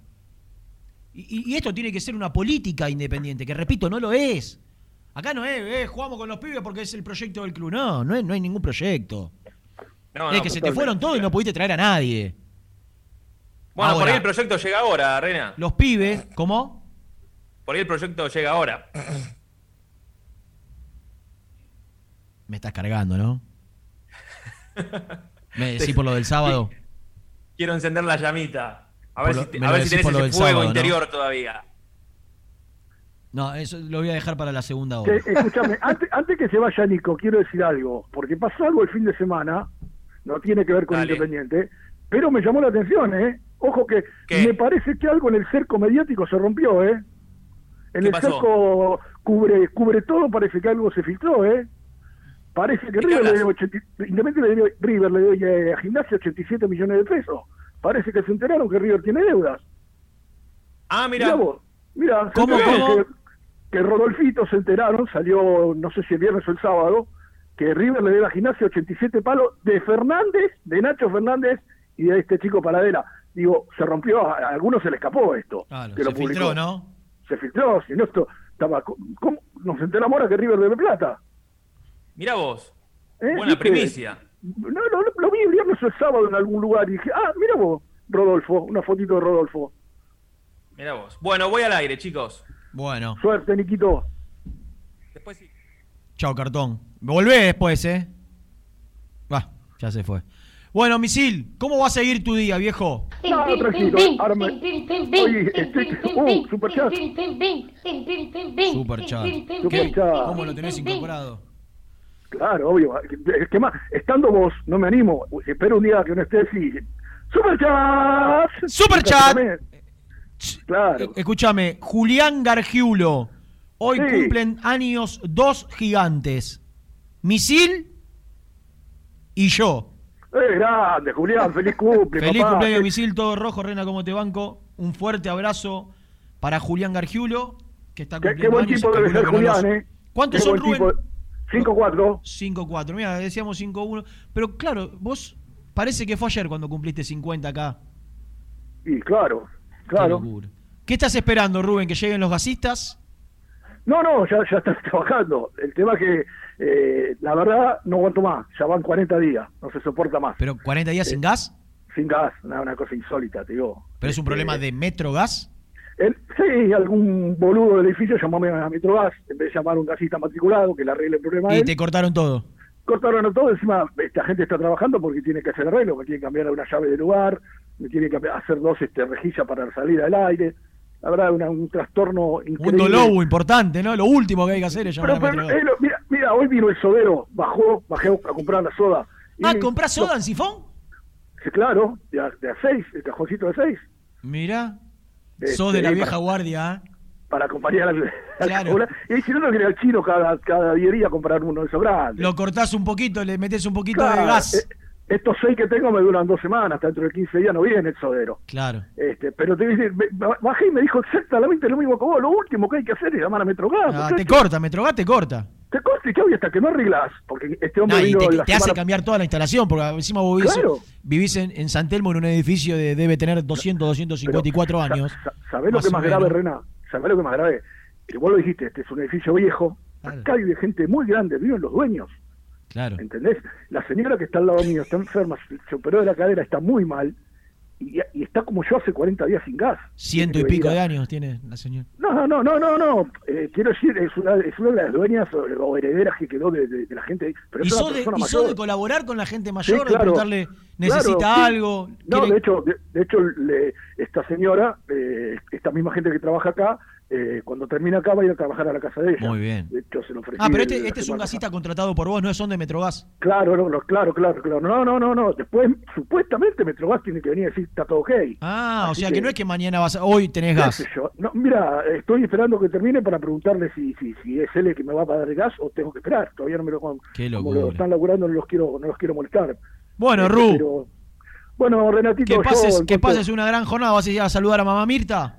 Y, esto tiene que ser una política independiente, que repito, no lo es. Acá no es, eh, jugamos con los pibes porque es el proyecto del club. No, no, es- no hay ningún proyecto. No, es no, que se te fueron todos y no pudiste traer a nadie. Bueno, por ahí el proyecto llega ahora, Rena. Los pibes, ¿cómo? Por ahí el proyecto llega ahora. Me estás cargando, ¿no? *laughs* Me decís por lo del sábado. *laughs* Quiero encender la llamita. A ver, lo- si, te- a ver si tenés por lo ese del fuego sábado, ¿no? interior todavía. No, eso lo voy a dejar para la segunda hora. escúchame, antes, antes que se vaya Nico, quiero decir algo, porque pasó algo el fin de semana, no tiene que ver con Dale. Independiente, pero me llamó la atención, ¿eh? Ojo que ¿Qué? me parece que algo en el cerco mediático se rompió, ¿eh? En ¿Qué el pasó? cerco cubre cubre todo, parece que algo se filtró, ¿eh? Parece que ¿De qué River le, hablas? debe 80 Independiente le debe, River le a Gimnasia 87 millones de pesos. Parece que se enteraron que River tiene deudas. Ah, Mira mira. ¿Cómo, cómo? Que, que Rodolfito se enteraron, salió no sé si el viernes o el sábado, que River le debe a Gimnasia 87 palos de Fernández, de Nacho Fernández y de este chico Paradela. Digo, se rompió, a, a algunos se le escapó esto. Claro, que se lo filtró, ¿no? Se filtró, si no esto estaba... ¿cómo? Nos enteramos ahora que River debe plata. Mira vos. ¿eh? Buena ¿Viste? primicia. No, no, lo, lo vi el viernes o el sábado en algún lugar y dije, ah, mira vos, Rodolfo, una fotito de Rodolfo. Mira vos. Bueno, voy al aire, chicos. Bueno, Suerte, Niquito. Después sí. chao cartón. Volvé después, ¿eh? Va, ya se fue. Bueno, Misil, ¿cómo va a seguir tu día, viejo? No, tranquilo, ahora me... Oye, estoy... Uh, superchat. Superchat. Superchat. ¿Qué? ¿Cómo lo tenés incorporado? Claro, obvio. Que más, estando vos, no me animo. Espero un día que no estés y... ¡Superchat! ¡Superchat! Claro. Eh, Escúchame, Julián Gargiulo. Hoy Sí. cumplen años dos gigantes. Misil y yo. Eh, grande, Julián, feliz cumple, *laughs* Feliz papá. cumpleaños, Qué- Misil, todo rojo, Rena, como te banco. Un fuerte abrazo para Julián Gargiulo, que está Qué, cumpliendo qué buen años, tipo debe ser Julián, ¿eh? ¿Cuántos Qué son, Rubén? tipo. 5-4. 5-4. Mira, decíamos 5-1. Pero claro, vos parece que fue ayer cuando cumpliste 50 acá. Y claro, claro. ¿Qué estás esperando, Rubén? ¿Que lleguen los gasistas? No, no, ya, ya estás *laughs* trabajando. El tema es que, eh, la verdad, no aguanto más. Ya van 40 días, no se soporta más. ¿Pero 40 días sin gas? Sin gas, una, una cosa insólita, te digo. ¿Pero es un problema de Metrogas? El, sí, algún boludo del edificio llamó a Metrogas en vez de llamar a un gasista matriculado que le arregle el problema. Y él. te cortaron todo. cortaron todo, encima esta gente está trabajando porque tiene que hacer arreglo, me tiene que cambiar una llave de lugar, me tiene que hacer dos este, rejillas para salir al aire. La verdad, una- un trastorno Un increíble. dolobo importante, ¿no? Lo último que hay que hacer es llamar Pero, a pero, eh, lo- mira, mira, hoy vino el sodero, bajó, bajé a comprar la soda. Y Ah, me- ¿comprás soda en sifón? Sí, claro, de a, de a seis, el cajoncito de seis. Mira. Este, Sos de la para- vieja guardia, ¿eh? Para acompañar al Claro. cola. Y si no, no quería al chino cada, cada día a comprar uno de esos grandes. Lo cortás un poquito, le metes un poquito Claro, de gas. eh, estos seis que tengo me duran dos semanas, hasta dentro de 15 días no viene el sodero. Claro. Este, pero te voy me- bajé y me dijo exactamente lo mismo que vos. Lo último que hay que hacer es llamar a Metrogas. Ah, te corta, Metrogas te corta. Te corta y que hasta que no arreglas. Porque este hombre No, y te, la te hace cambiar toda la instalación, porque encima vos vivís, Claro. vivís en, en San Telmo en un edificio de debe tener 200, 254 Sa- años. sa- ¿Sabés lo que más grave, Rená? ¿Sabés lo que más grave? Que vos lo dijiste, este es un edificio viejo. Acá vive gente muy grande, viven los dueños. Claro. ¿Entendés? La señora que está al lado mío está enferma, se, operó de la cadera, está muy mal. Y, y está como yo hace 40 días sin gas. Ciento y pico de años tiene la señora. No, no, no, no, no. Eh, quiero decir, es una, es una de las dueñas o, o herederas que quedó de, de- de la gente. Pero ¿Y sos, de, y sos de colaborar con la gente Sí, mayor? de claro. preguntarle, ¿necesita Claro, sí. algo? No, ¿Quiere- de hecho, de, de hecho le- esta señora, eh, esta misma gente que trabaja acá, eh, cuando termina acá va a ir a trabajar a la casa de ella. Muy bien. De hecho, se lo ofrecí Ah, pero este, este es un gasista contratado por vos, no son de Metrogas. Claro, no, no, claro, claro, claro. No, no, no, no. Después, supuestamente, Metrogas tiene que venir a decir está todo ok. Ah, o sea que, no es que mañana vas a, hoy tenés gas. yo. No, mira, estoy esperando que termine para preguntarle si, si, si es él el que me va a pagar el gas o tengo que esperar. Todavía no me lo como Qué lo locura. están laburando, no los quiero, no los quiero molestar. Bueno, Este, Ru, pero- bueno, Renatito, que pases, que pases una gran jornada. ¿Vas a ir a saludar a mamá Mirta?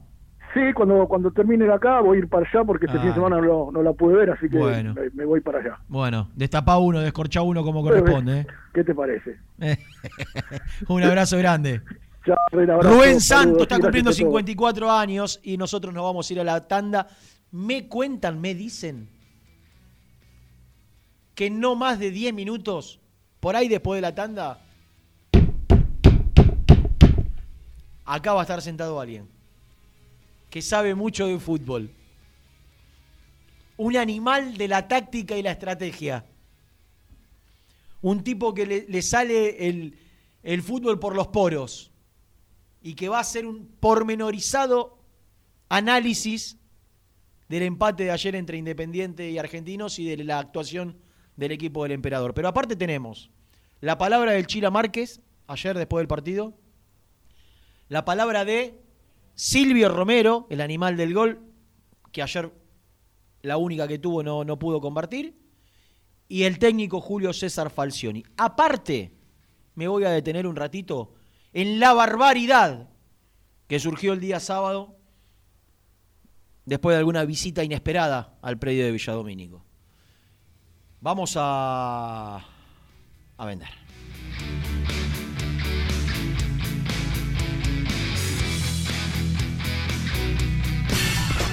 Sí, cuando, cuando termine acá voy a ir para allá porque este Ah. fin de semana no, no la pude ver, así que Bueno. me, me voy para allá. Bueno, destapá uno, descorchá uno como corresponde. ¿eh? ¿Qué te parece? *laughs* Un abrazo grande. Chao, Ren, abrazo, Rubén Santos está cumpliendo por todo. 54 años y nosotros nos vamos a ir a la tanda. Me cuentan, me dicen que no más de 10 minutos, por ahí después de la tanda, acá va a estar sentado alguien que sabe mucho de fútbol. Un animal de la táctica y la estrategia. Un tipo que le, le sale el, el fútbol por los poros y que va a hacer un pormenorizado análisis del empate de ayer entre Independiente y Argentinos y de la actuación del equipo del Emperador. Pero aparte tenemos la palabra del Chila Márquez, ayer después del partido, la palabra de Silvio Romero, el animal del gol, que ayer la única que tuvo no, no pudo compartir, y el técnico Julio César Falcioni. Aparte, me voy a detener un ratito en la barbaridad que surgió el día sábado después de alguna visita inesperada al predio de Villadomínico. Vamos a, a vender.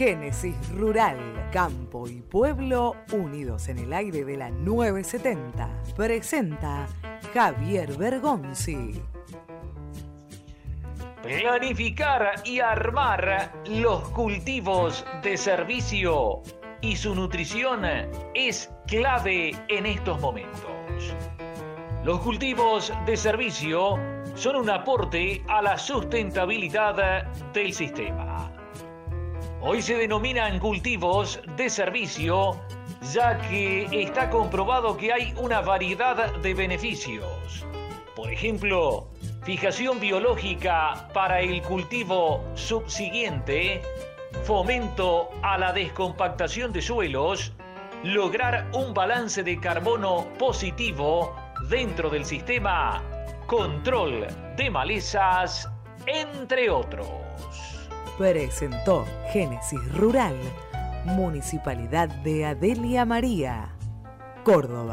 Génesis Rural, Campo y Pueblo unidos en el aire de la 970. Presenta Javier Bergonzi. Planificar y armar los cultivos de servicio y su nutrición es clave en estos momentos. Los cultivos de servicio son un aporte a la sustentabilidad del sistema. Hoy se denominan cultivos de servicio ya que está comprobado que hay una variedad de beneficios. Por ejemplo, fijación biológica para el cultivo subsiguiente, fomento a la descompactación de suelos, lograr un balance de carbono positivo dentro del sistema, control de malezas, entre otros. Presentó Génesis Rural, Municipalidad de Adelia María, Córdoba.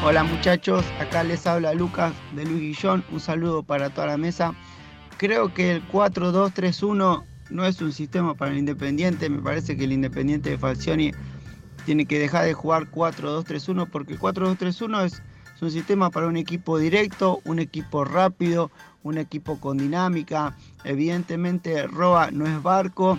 Hola muchachos, acá les habla Lucas de Luis Guillón, un saludo para toda la mesa. Creo que el 4-2-3-1 no es un sistema para el Independiente, me parece que el Independiente de Falcioni tiene que dejar de jugar 4-2-3-1 porque el 4-2-3-1 es, es un sistema para un equipo directo, un equipo rápido, un equipo con dinámica. Evidentemente Roa no es Barco,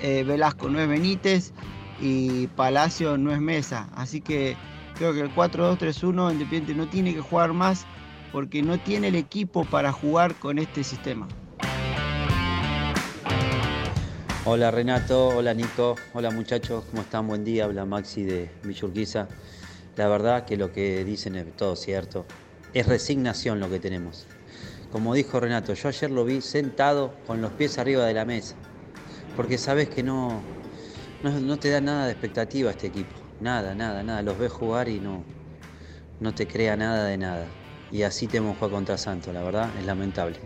eh, Velasco no es Benítez y Palacio no es Mesa, así que Creo que el 4-2-3-1 Independiente no tiene que jugar más porque no tiene el equipo para jugar con este sistema. Hola Renato, hola Nico, hola muchachos, ¿cómo están? Buen día, habla Maxi de Villurquiza. La verdad que lo que dicen es todo cierto. Es resignación lo que tenemos. Como dijo Renato, yo ayer lo vi sentado con los pies arriba de la mesa. Porque sabes que no, no, no te da nada de expectativa este equipo. Nada, nada, nada. Los ves jugar y no, no te crea nada de nada. Y así tenemos jugar contra Santos, la verdad, es lamentable.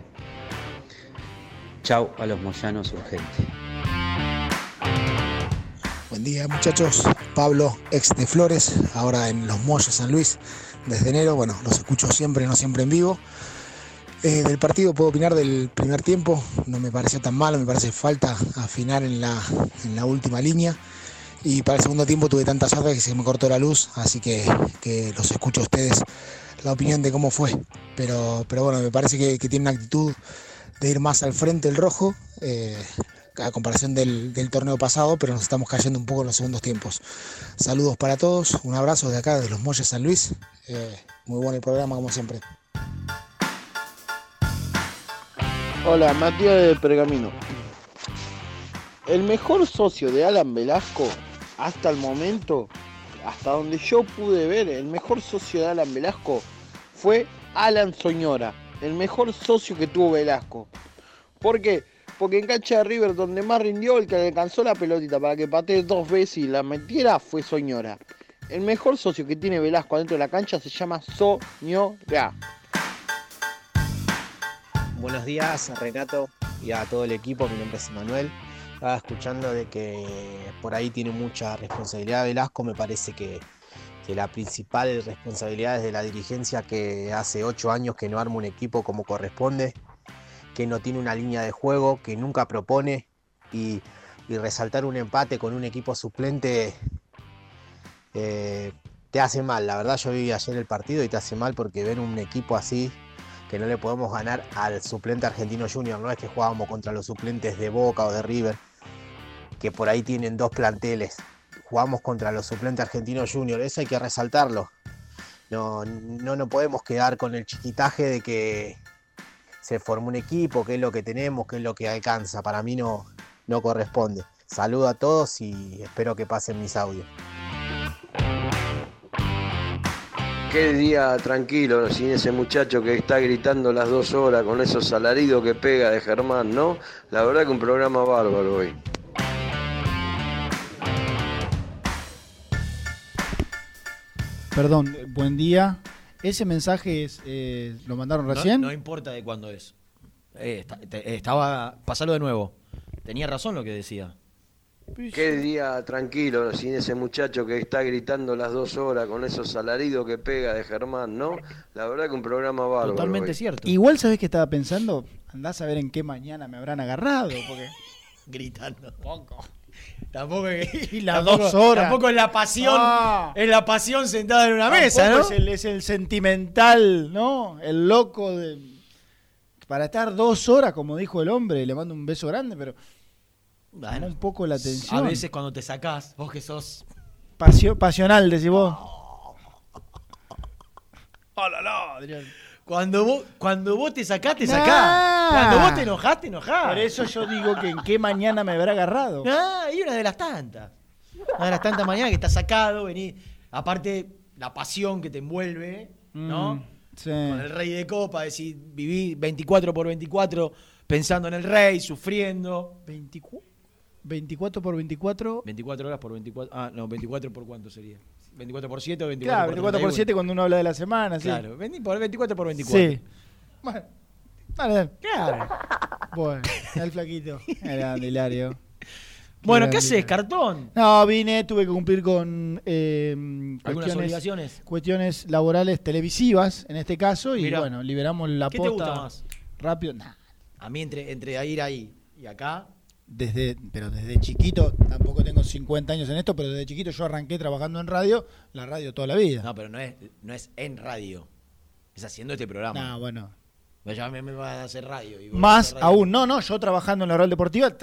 Chau a los moyanos urgentes. Buen día muchachos, Pablo, ex de Flores, ahora en Los Molles San Luis, desde enero, bueno, los escucho siempre, no siempre en vivo. Eh, del partido puedo opinar del primer tiempo, no me pareció tan malo, me parece falta afinar en la, en la última línea. Y para el segundo tiempo tuve tanta suerte que se me cortó la luz, así que, los escucho a ustedes la opinión de cómo fue. Pero, pero bueno, me parece que, que tiene una actitud de ir más al frente el rojo, eh, a comparación del, del, torneo pasado, pero nos estamos cayendo un poco en los segundos tiempos. Saludos para todos, un abrazo de acá, de los Molles San Luis. Eh, muy bueno el programa, como siempre. Hola, Matías de Pergamino. El mejor socio de Alan Velasco hasta el momento, hasta donde yo pude ver, el mejor socio de Alan Velasco fue Alan Soñora, el mejor socio que tuvo Velasco. ¿Por qué? Porque en cancha de River, donde más rindió, el que alcanzó la pelotita para que patee dos veces y la metiera fue Soñora. El mejor socio que tiene Velasco adentro de la cancha se llama Soñora. Buenos días, Renato y a todo el equipo. Mi nombre es Manuel estaba escuchando de que por ahí tiene mucha responsabilidad Velasco, me parece que, que, la principal responsabilidad es de la dirigencia que hace ocho años que no arma un equipo como corresponde, que no tiene una línea de juego, que nunca propone y, y resaltar un empate con un equipo suplente eh, te hace mal. La verdad yo vi ayer el partido y te hace mal porque ver un equipo así que no le podemos ganar al suplente argentino junior. No es que jugábamos contra los suplentes de Boca o de River, que por ahí tienen dos planteles. Jugamos contra los suplentes argentinos junior. Eso hay que resaltarlo. No, no nos podemos quedar con el chiquitaje de que se formó un equipo, que es lo que tenemos, que es lo que alcanza. Para mí no, no corresponde. Saludo a todos y espero que pasen mis audios. Qué día tranquilo sin ese muchacho que está gritando las dos horas con esos alaridos que pega de Germán, ¿no? La verdad que un programa bárbaro hoy. Perdón, eh, buen día. Ese mensaje es, eh, lo mandaron No- recién. No, importa de cuándo es. Eh, está- te- estaba. Pasalo de nuevo. Tenía razón lo que decía. Qué día tranquilo sin ese muchacho que está gritando las dos horas con esos alaridos que pega de Germán, ¿no? La verdad que un programa bárbaro. hoy. cierto. Igual sabés que estaba pensando, andás a ver en qué mañana me habrán agarrado, porque *laughs* Gritando. Tampoco *laughs* Y tampoco- dos horas. Tampoco es la pasión. Ah. Es la pasión sentada en una mesa, ¿no? Es el, es el sentimental, ¿no? El loco de. Para estar dos horas, como dijo el hombre, le mando un beso grande, pero. Llama un poco la atención. A veces cuando te sacás, vos que sos. Pasio- pasional, decís vos. Cuando vos, cuando vos te sacás, te Nah. sacás. Cuando vos te enojás, te enojás. Por eso yo digo que en qué mañana me habrá agarrado. Ah, y una de las tantas. Una de las tantas mañanas que estás sacado, venís. Aparte, la pasión que te envuelve, ¿no? Mm, sí. Con el rey de copa, decir, viví 24 por 24 pensando en el rey, sufriendo. 24 por 24. 24 horas por 24. Ah, no, 24 por cuánto sería. 24 por 7 o 24 Claro, por 24 por 7 cuando uno habla de la semana, sí. Claro, 20 por 24 por 24. Sí. Bueno, dale, dale. Claro. Bueno, el flaquito. *laughs* Era Hilario. Bueno, ¿qué grande. haces, cartón? No, vine, tuve que cumplir con eh, Algunas obligaciones. cuestiones laborales televisivas, en este caso, y Mirá. bueno, liberamos la ¿Qué te posta gusta más? rápido. Nah, A mí, entre, entre ir ahí y acá, desde, pero desde chiquito, tampoco tengo 50 años en esto, pero desde chiquito yo arranqué trabajando en radio, la radio toda la vida. no, pero no es, no es en radio. Es haciendo este programa. No, bueno. Ya me, a hacer radio. y voy a Más hacer radio. aún, no, no, yo trabajando en la oral deportiva,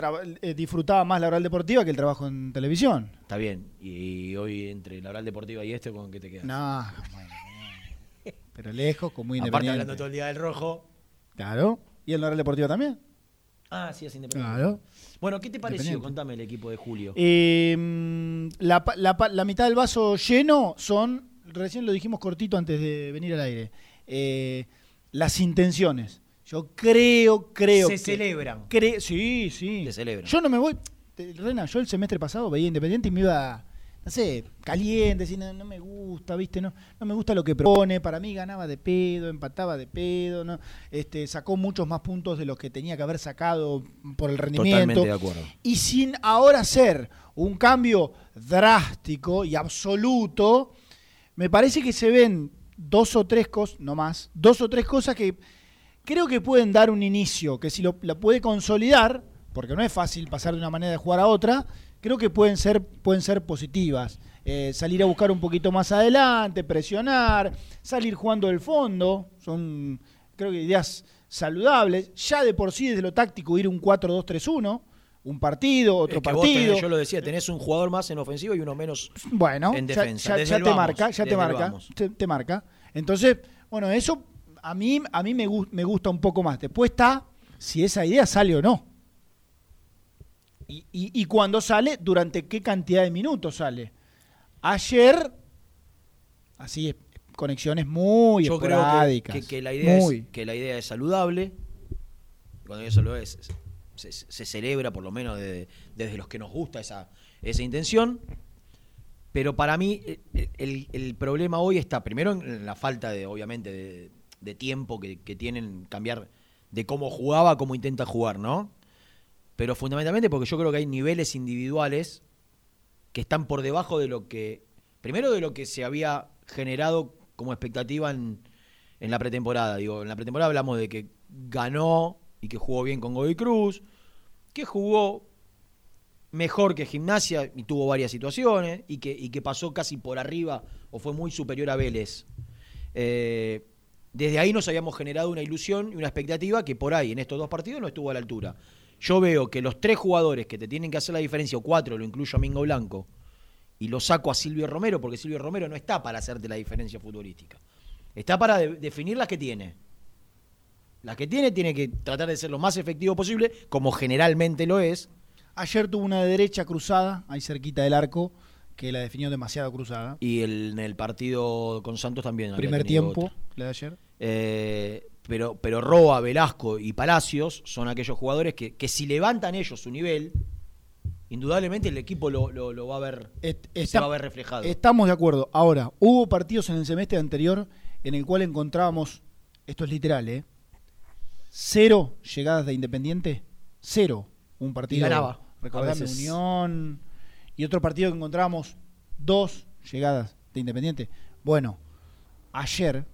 eh, disfrutaba más la oral deportiva que el trabajo en televisión. Está bien. Y, hoy entre la oral deportiva y esto, ¿con qué te quedas? No, bueno, pero lejos, como muy Aparte independiente. hablando todo el día del rojo. Claro. ¿Y en la oral deportiva también? Ah, sí, es independiente. Claro. Bueno, ¿qué te pareció? Contame el equipo de Julio. Eh, la, mitad del vaso lleno son, recién lo dijimos cortito antes de venir al aire, eh, las intenciones. Yo creo, creo. Se que- celebran. cre- sí, sí. Se celebran. Yo no me voy. Rena, yo el semestre pasado veía Independiente y me iba, no sé, caliente, no, no me gusta, ¿viste? No, no me gusta lo que propone. Para mí ganaba de pedo, empataba de pedo, ¿no? Este, sacó muchos más puntos de los que tenía que haber sacado por el rendimiento. Totalmente de acuerdo. Y sin ahora hacer un cambio drástico y absoluto, me parece que se ven dos o tres cosas, no más, dos o tres cosas que creo que pueden dar un inicio, que si lo, la puede consolidar, porque no es fácil pasar de una manera de jugar a otra, creo que pueden ser, pueden ser positivas. Eh, salir a buscar un poquito más adelante, presionar, salir jugando del fondo, son creo que ideas saludables. Ya de por sí desde lo táctico ir un 4-2-3-1, un partido, otro Es que vos tenés- partido. yo lo decía, tenés un jugador más en ofensivo y uno menos Bueno, en defensa. ya, ya te vamos, marca, ya te marca, te, te marca. Entonces, bueno, eso a mí, a mí me, me gusta un poco más. Después está si esa idea sale o no. Y, y- y cuando sale, durante qué cantidad de minutos sale. Ayer, así, conexiones muy Yo creo que, esporádicas. que- que la idea muy. es, que la idea es saludable. Cuando digo saludable, es- se, se celebra, por lo menos de- desde los que nos gusta esa, esa intención. Pero para mí, eh, el, el problema hoy está primero en la falta de, obviamente, de, de tiempo que, que tienen cambiar de cómo jugaba a cómo intenta jugar, ¿no? Pero fundamentalmente porque yo creo que hay niveles individuales que están por debajo de lo que, primero de lo que se había generado como expectativa en, en la pretemporada. Digo, en la pretemporada hablamos de que ganó y que jugó bien con Godoy Cruz, que jugó mejor que Gimnasia y tuvo varias situaciones y que, y que pasó casi por arriba o fue muy superior a Vélez. Eh, desde ahí nos habíamos generado una ilusión y una expectativa que por ahí en estos dos partidos no estuvo a la altura. Yo veo que los tres jugadores que te tienen que hacer la diferencia, o cuatro, lo incluyo a Mingo Blanco, y lo saco a Silvio Romero, porque Silvio Romero no está para hacerte la diferencia futbolística. Está para de- definir las que tiene. Las que tiene, tiene que tratar de ser lo más efectivo posible, como generalmente lo es. Ayer tuvo una derecha cruzada, ahí cerquita del arco, que la definió demasiado cruzada. Y el- en el partido con Santos también. Primer tiempo, otra. la de ayer. Eh, pero, pero Roa, Velasco y Palacios son aquellos jugadores que, que si levantan ellos su nivel, indudablemente el equipo lo, lo- lo va a ver, se Está- va a ver reflejado. Estamos de acuerdo. Ahora, hubo partidos en el semestre anterior en el cual encontrábamos, esto es literal, ¿eh? Cero llegadas de Independiente, cero. Un partido. Y ganaba. Recordame. Unión. Y otro partido que encontrábamos dos llegadas de Independiente. Bueno, ayer,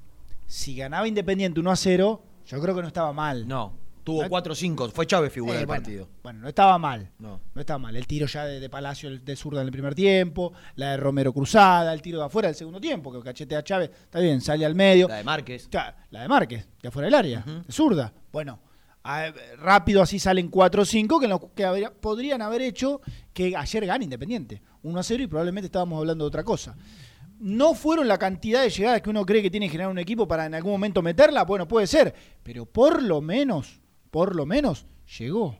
si ganaba Independiente 1 a 0, yo creo que no estaba mal. No, tuvo 4 o 5, fue Chávez figura Eh, del bueno, partido. Bueno, no estaba mal. No. No estaba mal. El tiro ya de, de Palacio de zurda en el primer tiempo, la de Romero cruzada, el tiro de afuera del segundo tiempo, que cachetea a Chávez, está bien, sale al medio. La de Márquez. La de Márquez, de afuera del área, de zurda. Bueno, a- rápido así salen 4 o 5 que, lo- que habría- podrían haber hecho que ayer gane Independiente. 1 a 0 y probablemente estábamos hablando de otra cosa. No fueron la cantidad de llegadas que uno cree que tiene que generar un equipo para en algún momento meterla, bueno, puede ser, pero por lo menos, por lo menos, llegó.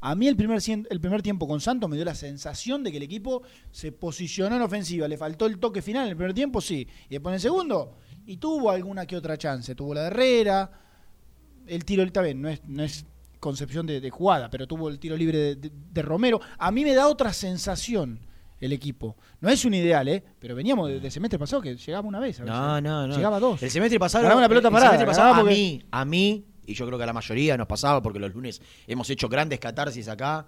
A mí el primer, el primer tiempo con Santos me dio la sensación de que el equipo se posicionó en ofensiva. Le faltó el toque final en el primer tiempo, sí. Y después en el segundo, y tuvo alguna que otra chance. Tuvo la de Herrera, el tiro está bien, no es, no es concepción de, de jugada, pero tuvo el tiro libre de, de- de Romero. A mí me da otra sensación el equipo. No es un ideal, ¿eh? Pero veníamos de, de semestre pasado que llegaba una vez. a veces. No, no, no. Llegaba dos. El semestre pasado. Ganaba una pelota el parada. semestre pasado, a mí, a mí, y yo creo que a la mayoría nos pasaba porque los lunes hemos hecho grandes catarsis acá.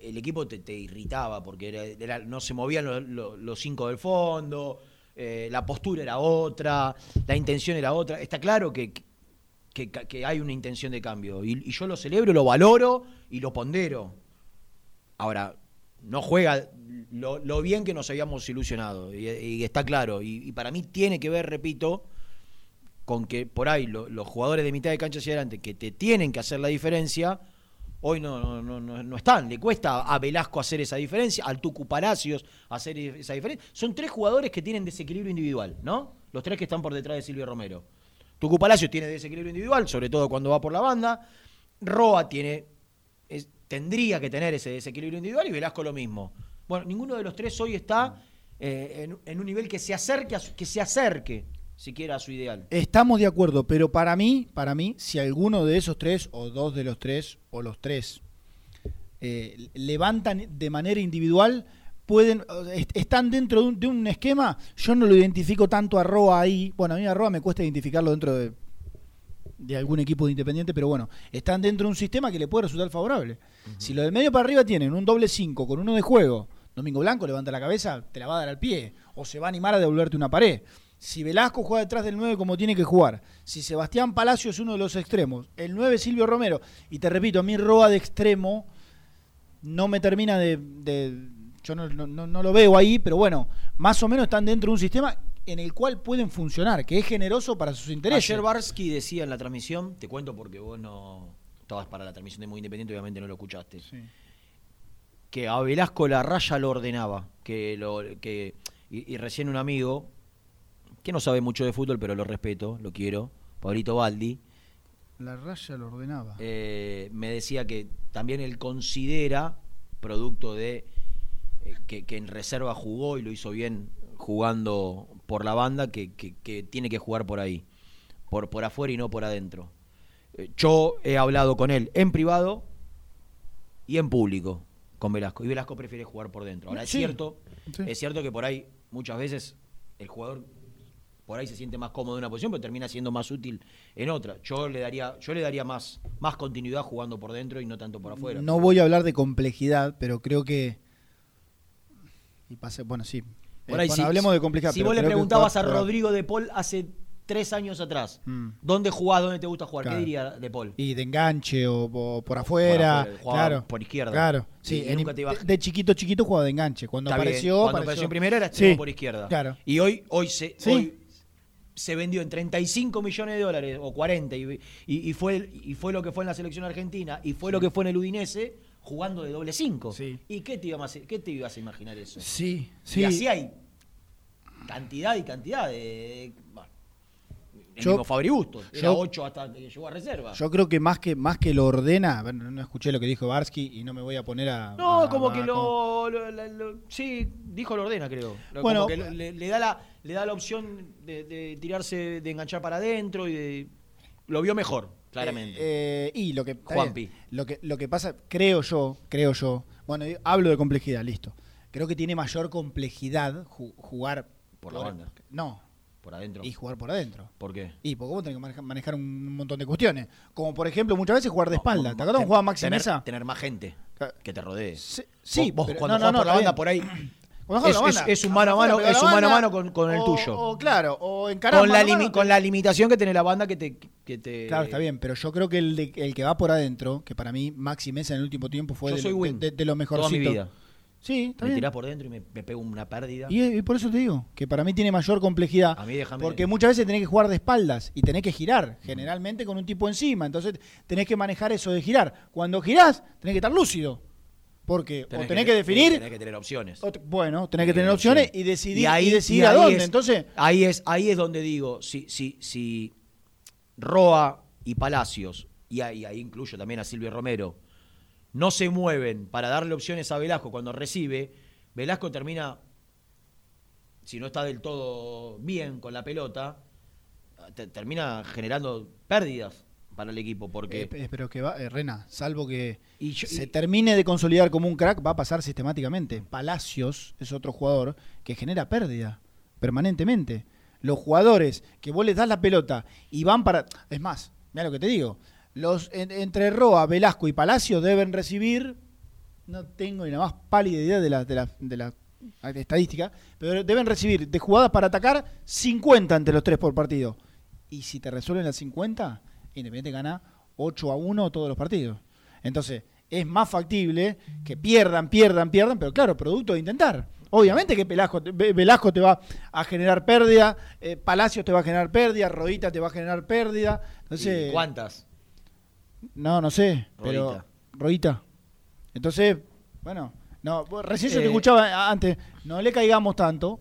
El equipo te, te irritaba porque era- era- no se movían los, los- los cinco del fondo, eh, la postura era otra, la intención era otra. Está claro que, que, que hay una intención de cambio y, y yo lo celebro, lo valoro y lo pondero. Ahora, no juega lo, bien que nos habíamos ilusionado, y, está claro. Y, para mí tiene que ver, repito, con que por ahí lo- los jugadores de mitad de cancha hacia adelante que te tienen que hacer la diferencia, hoy no, no, no, no- no están. Le cuesta a Velasco hacer esa diferencia, al Tucu Palacios hacer esa diferencia. Son tres jugadores que tienen desequilibrio individual, ¿no? Los tres que están por detrás de Silvio Romero. Tucu Palacios tiene desequilibrio individual, sobre todo cuando va por la banda. Roa tiene tendría que tener ese desequilibrio individual y Velasco lo mismo. Bueno, ninguno de los tres hoy está eh, en, en un nivel que se acerque, a su- que se acerque siquiera a su ideal. Estamos de acuerdo, pero para mí, para mí, si alguno de esos tres, o dos de los tres, o los tres, eh, levantan de manera individual, pueden, est- están dentro de un, de un esquema, yo no lo identifico tanto a Roa ahí, bueno, a mí a Roa me cuesta identificarlo dentro de, de algún equipo de Independiente, pero bueno, están dentro de un sistema que le puede resultar favorable. Si lo del medio para arriba tienen un doble 5 con uno de juego, Domingo Blanco levanta la cabeza, te la va a dar al pie, o se va a animar a devolverte una pared. Si Velasco juega detrás del 9 como tiene que jugar, si Sebastián Palacio es uno de los extremos, el 9 Silvio Romero, y te repito, a mí Roa de extremo no me termina de... de- yo no, no- no- no lo veo ahí, pero bueno, más o menos están dentro de un sistema en el cual pueden funcionar, que es generoso para sus intereses. Ayer Barsky decía en la transmisión, te cuento porque vos no estabas para la transmisión de Muy Independiente, obviamente no lo escuchaste, que a Velasco la raya lo ordenaba, que lo que y, y recién un amigo que no sabe mucho de fútbol, pero lo respeto, lo quiero, Pablito Baldi, La raya lo ordenaba. eh, me decía que también él considera, producto de eh, que, que en reserva jugó y lo hizo bien jugando por la banda, que, que- que tiene que jugar por ahí, por, por afuera y no por adentro. Eh, yo he hablado con él en privado y en público con Velasco, y Velasco prefiere jugar por dentro. Ahora, es cierto, sí. es cierto que por ahí muchas veces el jugador por ahí se siente más cómodo en una posición, pero termina siendo más útil en otra. Yo le daría, yo le daría más, más continuidad jugando por dentro y no tanto por afuera. No voy a hablar de complejidad, pero creo que. Y pase, bueno, sí. Por ahí, bueno, si- hablemos de complejidad. Si vos le preguntabas a Rodrigo de Paul hace tres años atrás, Mm. ¿dónde jugás, dónde te gusta jugar? Claro. ¿Qué diría de Paul? Y de enganche o, o por afuera. afuera, jugaba claro. por izquierda. Claro. Y- Sí, y en- nunca te iba- de, chiquito, chiquito jugaba de enganche. Cuando Está bien, apareció. Cuando apareció, primera era Sí, por izquierda. Claro. Y hoy, hoy, se, Sí. hoy se vendió en 35 millones de dólares o 40 y, y- y fue, y fue lo que fue en la selección argentina y fue lo que fue en el Udinese jugando de doble 5. ¿Y qué te, ibas qué te ibas a imaginar eso? Sí, Y sí. así hay cantidad y cantidad de... bueno, el Yo- mismo Fabri Bustos. Era yo- 8 hasta que llegó a reserva. Yo creo que más que más que lo ordena, bueno, no escuché lo que dijo Barsky y no me voy a poner a. No, a- como a- que lo, lo- lo- lo- Sí, dijo lo ordena, creo. Bueno, como que le, le da la, le da la opción de, de tirarse, de enganchar para adentro y de. Lo vio mejor, claramente. Eh, y lo que Juanpi. bien, lo que lo que pasa, creo yo, creo yo. Bueno, hablo de complejidad, listo. Creo que tiene mayor complejidad ju- jugar Por la banda. No. Por adentro. Y jugar por adentro. ¿Por qué? Y porque vos tenés que manejar, un montón de cuestiones. Como por ejemplo, muchas veces jugar de espalda. ¿Te acuerdas jugaba Maxi tener, Mesa? Tener más gente que te rodee. sí, vos, vos pero- cuando no, por la banda bien. por ahí. Es, es- un mano a mano, es un mano a mano con, con el o- tuyo. O claro, o encarar con, la mano con la limitación que tiene la banda que te. Que te Claro, está bien, pero yo creo que el, de- el que va por adentro, que para mí Maxi Mesa en el último tiempo fue de, win. de, de lo Toda mejorcito. mi vida. Sí, está me bien. tirás por dentro y me, me pego una pérdida. Y, y por eso te digo, que para mí tiene mayor complejidad. A mí déjame- Porque muchas veces tenés que jugar de espaldas y tenés que girar, generalmente con un tipo encima. Entonces tenés que manejar eso de girar. Cuando girás, tenés que estar lúcido. Porque o tenés que, definir, Tenés que tener opciones. o bueno, tenés que tener opciones y decidir, y decidir y a ahí dónde. es- Entonces, ahí es, ahí es donde digo, si, si, si Roa y Palacios, y ahí, ahí incluyo también a Silvio Romero, no se mueven para darle opciones a Velasco cuando recibe, Velasco termina, si no está del todo bien con la pelota, te- termina generando pérdidas para el equipo, porque... eh, pero que va, eh, Rena, salvo que Y yo- se y- termine de consolidar como un crack, va a pasar sistemáticamente. Palacios es otro jugador que genera pérdida permanentemente. Los jugadores que vos les das la pelota y van para. Es más, mira lo que te digo. Los en- entre Roa, Velasco y Palacios deben recibir. No tengo ni la más pálida idea de la, de la, de la estadística, pero deben recibir de jugadas para atacar 50 entre los tres por partido. Y si te resuelven las 50, Independiente gana 8 a 1 todos los partidos. Entonces, es más factible que pierdan, pierdan, pierdan, pero claro, producto de intentar. Obviamente que Velasco, Ve- Velasco te va a generar pérdida, eh, Palacios te va a generar pérdida, Rodita te va a generar pérdida. Entonces, ¿Y ¿Cuántas? no, no sé, pero Rodita. Rodita. Entonces, bueno, no, recién yo te Eh, escuchaba antes, no le caigamos tanto,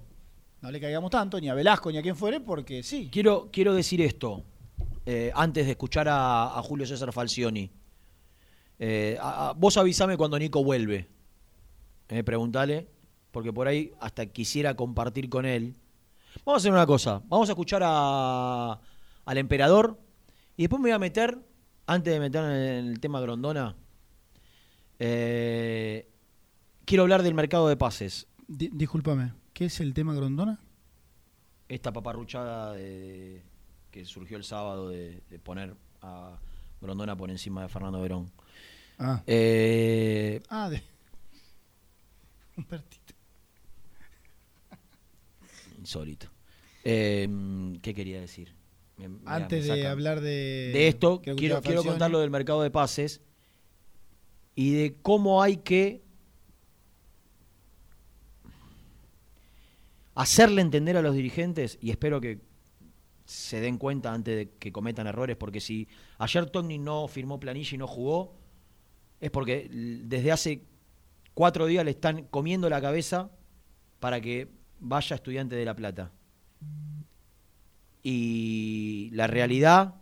no le caigamos tanto, ni a Velasco ni a quien fuere, porque sí. Quiero, quiero decir esto, eh, antes de escuchar a, a Julio César Falcioni. Eh, a- a- vos avísame cuando Nico vuelve. Eh, preguntale, porque por ahí hasta quisiera compartir con él. Vamos a hacer una cosa, vamos a escuchar a, al emperador y después me voy a meter, antes de meterme en el tema Grondona, eh, quiero hablar del mercado de pases. Di- discúlpame, ¿qué es el tema Grondona? esta paparruchada de- que surgió el sábado de, de poner a Grondona por encima de Fernando Verón. Ah. Eh, Ah, de... *laughs* Humbertito. insólito. Eh, ¿Qué quería decir? Me- Antes me de hablar de... de esto, quiero, quiero contar lo del mercado de pases y de cómo hay que hacerle entender a los dirigentes, y espero que se den cuenta antes de que cometan errores, porque si ayer Togni no firmó planilla y no jugó, es porque desde hace cuatro días le están comiendo la cabeza para que vaya estudiante de La Plata. Y la realidad...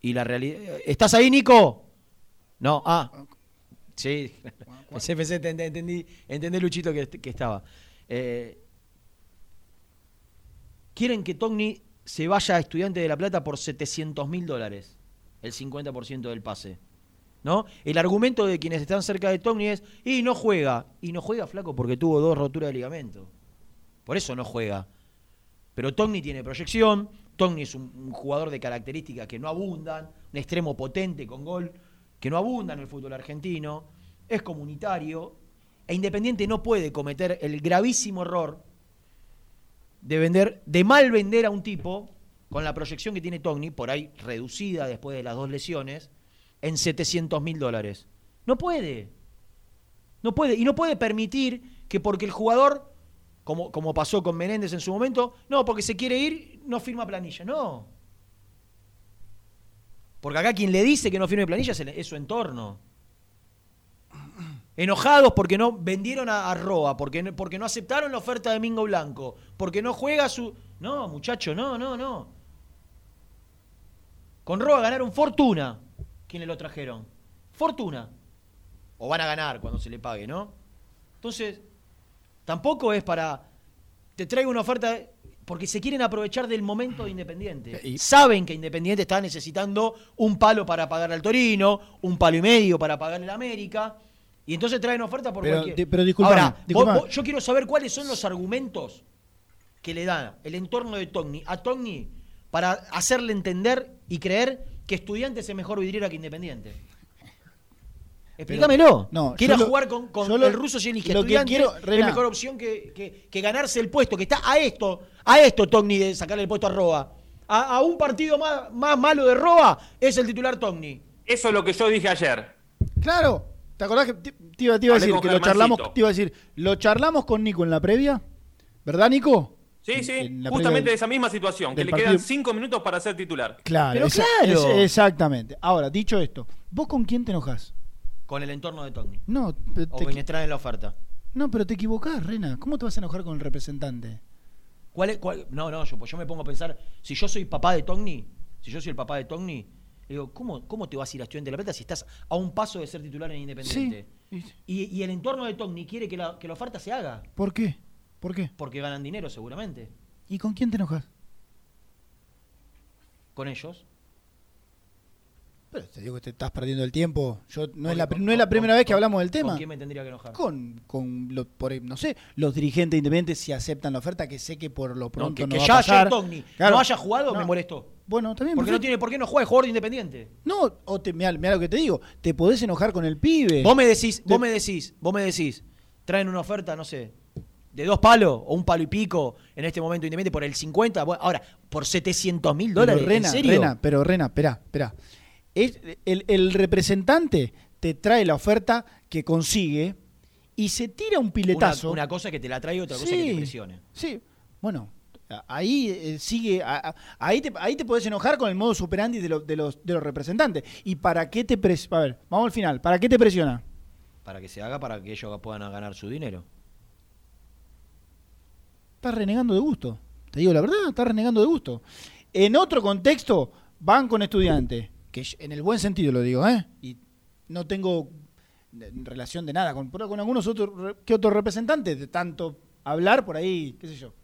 Y la realidad... ¿Estás ahí, Nico? No, ah. Sí, *laughs* entendí, entendí, entendí, Luchito, que, que estaba. Eh, quieren que Togni se vaya a estudiante de La Plata por 700 mil dólares, el 50% del pase. ¿No? El argumento de quienes están cerca de Togni es, y no juega. Y no juega flaco porque tuvo dos roturas de ligamento. Por eso no juega. Pero Togni tiene proyección, Togni es un, un jugador de características que no abundan, un extremo potente con gol, que no abunda en el fútbol argentino, es comunitario, e Independiente no puede cometer el gravísimo error de vender, de mal vender a un tipo con la proyección que tiene Togni, por ahí reducida después de las dos lesiones, en 700 mil dólares. No puede. No puede. Y no puede permitir que porque el jugador, como, como pasó con Menéndez en su momento, no, porque se quiere ir, no firma planilla. No. Porque acá quien le dice que no firme planilla es, es su entorno. Enojados porque no vendieron a, a Roa, porque no, porque no aceptaron la oferta de Mingo Blanco, porque no juega su. No, muchacho, no, no, no. Con Roa ganaron fortuna. ¿Quiénes lo trajeron? Fortuna. O van a ganar cuando se le pague, ¿no? Entonces, tampoco es para. Te traigo una oferta. Porque se quieren aprovechar del momento de Independiente. Saben que Independiente está necesitando un palo para pagar al Torino, un palo y medio para pagar el América. Y entonces traen oferta por Pero, cualquier. pero disculpame, Ahora, vos- disculpame. vos- yo quiero saber cuáles son los argumentos que le da el entorno de Togni a Togni para hacerle entender y creer que Estudiantes es mejor vidriera que Independiente. Explícamelo. no, Quiera jugar con, con lo- el ruso que Estudiantes quiero, es mejor opción que, que- que ganarse el puesto, que está a esto, a esto Togni de sacarle el puesto a Roa. A, a un partido más, más malo de Roa es el titular Togni. Eso es lo que yo dije ayer. Claro. ¿Te acordás que te, te iba, te iba a decir que lo charlamos, te iba a decir, lo charlamos con Nico en la previa? ¿Verdad, Nico? Sí, sí, En justamente de esa misma situación, que le partido- quedan cinco minutos para ser titular. Claro, Pero esa- claro. es- exactamente. Ahora, dicho esto, ¿vos con quién te enojas? Con el entorno de Togni. No, O te, quienes traen la oferta. no, pero te equivocás, Rena. ¿Cómo te vas a enojar con el representante? ¿Cuál es, cuál- No, no, yo, pues yo me pongo a pensar, si yo soy papá de Togni, si yo soy el papá de Togni, digo, ¿cómo, ¿cómo te vas a ir a Estudiante de La Plata si estás a un paso de ser titular en Independiente? Y, y el entorno de Togni quiere que la, que la oferta se haga, ¿Por qué? ¿Por qué? porque ganan dinero seguramente. ¿Y con quién te enojas? Con ellos. Pero te digo que te estás perdiendo el tiempo. Yo no es la, con- no es la primera con- vez que hablamos del tema. ¿Con quién me tendría que enojar? Con, con lo- por, no sé, los dirigentes independientes si aceptan la oferta, que sé que por lo No, pronto que no que va a pasar. ayer Togni Claro. no haya jugado No. me molestó. Bueno, también. Porque no tiene por qué no juega el jugador de Independiente. No, o te, mirá, mirá lo que te digo. Te podés enojar con el pibe. Vos me decís, vos me decís, vos me decís, traen una oferta, no sé, de dos palos o un palo y pico en este momento independiente por el 50, bueno, ahora, por 700 mil Pero dólares, Rena, ¿en serio? Rena, pero Rena, espera, espera. Es, el, el representante te trae la oferta que consigue y se tira un una, piletazo. una cosa que te la trae y otra cosa que te presione. Sí, bueno, ahí eh, sigue, a- a- ahí te, ahí te podés enojar con el modo superandi de, lo- de los, de los representantes. ¿Y para qué te presiona? A ver, vamos al final, ¿para qué te presiona? Para que se haga, para que ellos puedan ganar su dinero. Estás renegando de gusto. Te digo la verdad, estás renegando de gusto. En otro contexto, van con estudiantes, que en el buen sentido lo digo, ¿eh? Y no tengo eh, relación de nada con, con algunos otros que otros representantes, de tanto hablar por ahí, qué sé yo,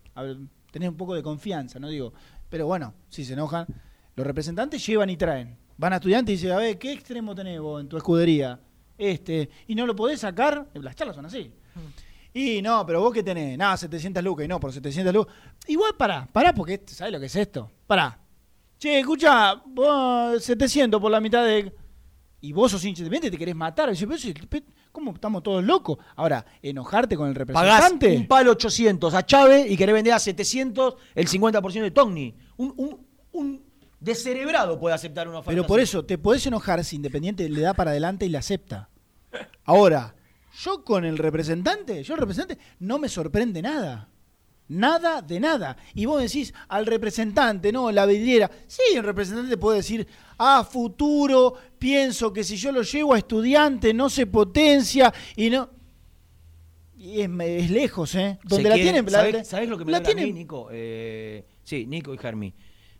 tenés un poco de confianza, no digo. Pero bueno, si se enojan, los representantes llevan y traen. Van a estudiantes y dicen, a ver, ¿qué extremo tenés vos en tu escudería? Este, y no lo podés sacar, las charlas son así. Y no, pero vos qué tenés, nada, 700 lucas, y no, por 700 lucas. Igual pará, pará, porque ¿sabés lo que es esto? Pará. Che, escucha, vos 700 por la mitad de... Y vos sos hincha independiente, te querés matar. Y pero ¿Cómo estamos todos locos? Ahora, enojarte con el Pagás representante. un palo 800 a Chávez y querés vender a 700 el 50% de Togni. Un, un, un descerebrado puede aceptar una oferta Pero por así. eso, te podés enojar si Independiente le da para adelante y le acepta. Ahora, yo con el representante, yo el representante, no me sorprende nada. Nada de nada. Y vos decís al representante, no, la vidriera. Sí, el representante puede decir, a futuro, pienso que si yo lo llevo a estudiante no se potencia y no. Y es, es lejos, ¿eh? Donde la quieren- tienen. la- ¿sabés, la- sabés lo que me la duele a mí, Nico? Eh, sí, Nico y Germi.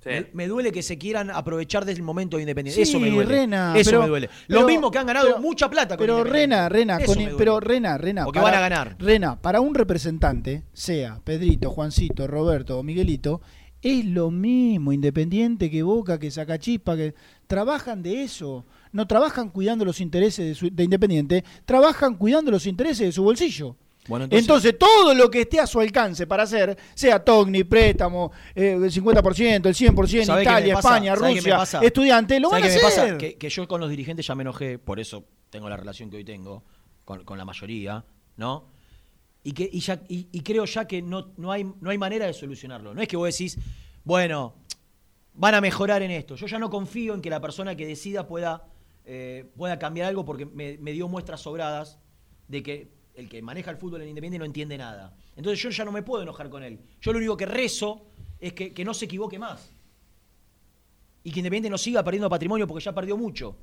Sí. Me, me duele que se quieran aprovechar del momento de independencia. Sí, Eso me duele. Rena, Eso pero- me duele. pero- lo mismo que han ganado pero- mucha plata con Pero Independiente. Rena, Rena, con- pero Rena, Rena. Porque van a ganar. Rena, para un representante, sea Pedrito, Juancito, Roberto o Miguelito, es lo mismo Independiente que Boca, que Sacachispa, que trabajan de eso. No trabajan cuidando los intereses de, su- de Independiente, trabajan cuidando los intereses de su bolsillo. Bueno, entonces, todo lo que esté a su alcance para hacer, sea Togni, préstamo, eh, el 50%, el 100%, ¿Sabés qué me Italia? España, ¿Sabés qué me Rusia, estudiante, lo van ¿Sabés a me hacer. pasa? Que, que yo con los dirigentes ya me enojé, por eso tengo la relación que hoy tengo con, con la mayoría, ¿no? Y, que, y, ya, y, y creo ya que no, no, hay, no hay manera de solucionarlo. No es que vos decís, bueno, van a mejorar en esto. Yo ya no confío en que la persona que decida pueda, eh, pueda cambiar algo porque me, me dio muestras sobradas de que el que maneja el fútbol en Independiente no entiende nada. Entonces yo ya no me puedo enojar con él. Yo lo único que rezo es que, que no se equivoque más. Y que Independiente no siga perdiendo patrimonio porque ya perdió mucho.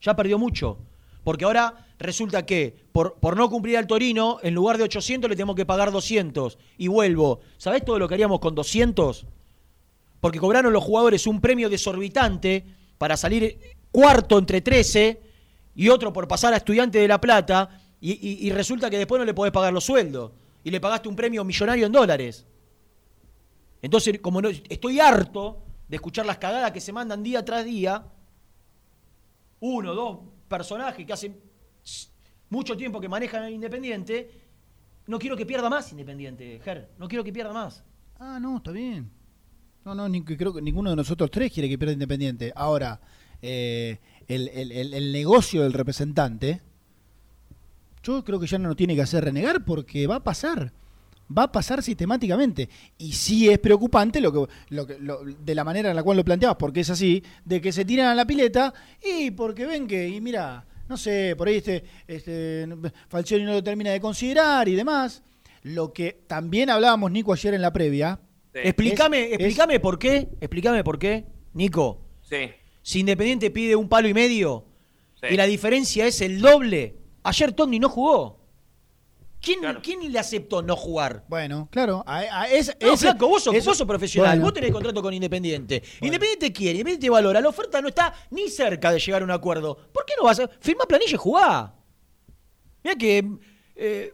Ya perdió mucho. Porque ahora resulta que por, por no cumplir al Torino, en lugar de 800 le tenemos que pagar 200. Y vuelvo. ¿Sabés todo lo que haríamos con 200? Porque cobraron los jugadores un premio desorbitante para salir cuarto entre 13 y otro por pasar a estudiante de La Plata. Y, resulta que después no le podés pagar los sueldos. Y le pagaste un premio millonario en dólares. Entonces, como no, estoy harto de escuchar las cagadas que se mandan día tras día, uno, dos personajes que hacen mucho tiempo que manejan el Independiente, no quiero que pierda más Independiente, Ger. No quiero que pierda más. Ah, no, está bien. No, no, ni- creo que ninguno de nosotros tres quiere que pierda Independiente. Ahora, eh, el- el- el negocio del representante, yo creo que ya no lo tiene que hacer renegar porque va a pasar. Va a pasar sistemáticamente. Y sí es preocupante lo que, lo que- lo- de la manera en la cual lo planteabas, porque es así, de que se tiran a la pileta y porque ven que, y mira, no sé, por ahí este, este Falcioni no lo termina de considerar y demás. Lo que también hablábamos, Nico, ayer en la previa. Explícame, es- explícame por qué, explícame por qué, Nico. Sí. Si Independiente pide un palo y medio Sí. y la diferencia es el doble, ayer Togni no jugó. ¿Quién, ¿quién le aceptó no jugar? Bueno, claro. a- a- es- No, ese- flaco, vos sos, eso- vos sos profesional, Bueno. vos tenés contrato con Independiente. Independiente quiere, Independiente valora, la oferta no está ni cerca de llegar a un acuerdo. ¿Por qué no vas a firmar planilla y jugá? Mira que eh,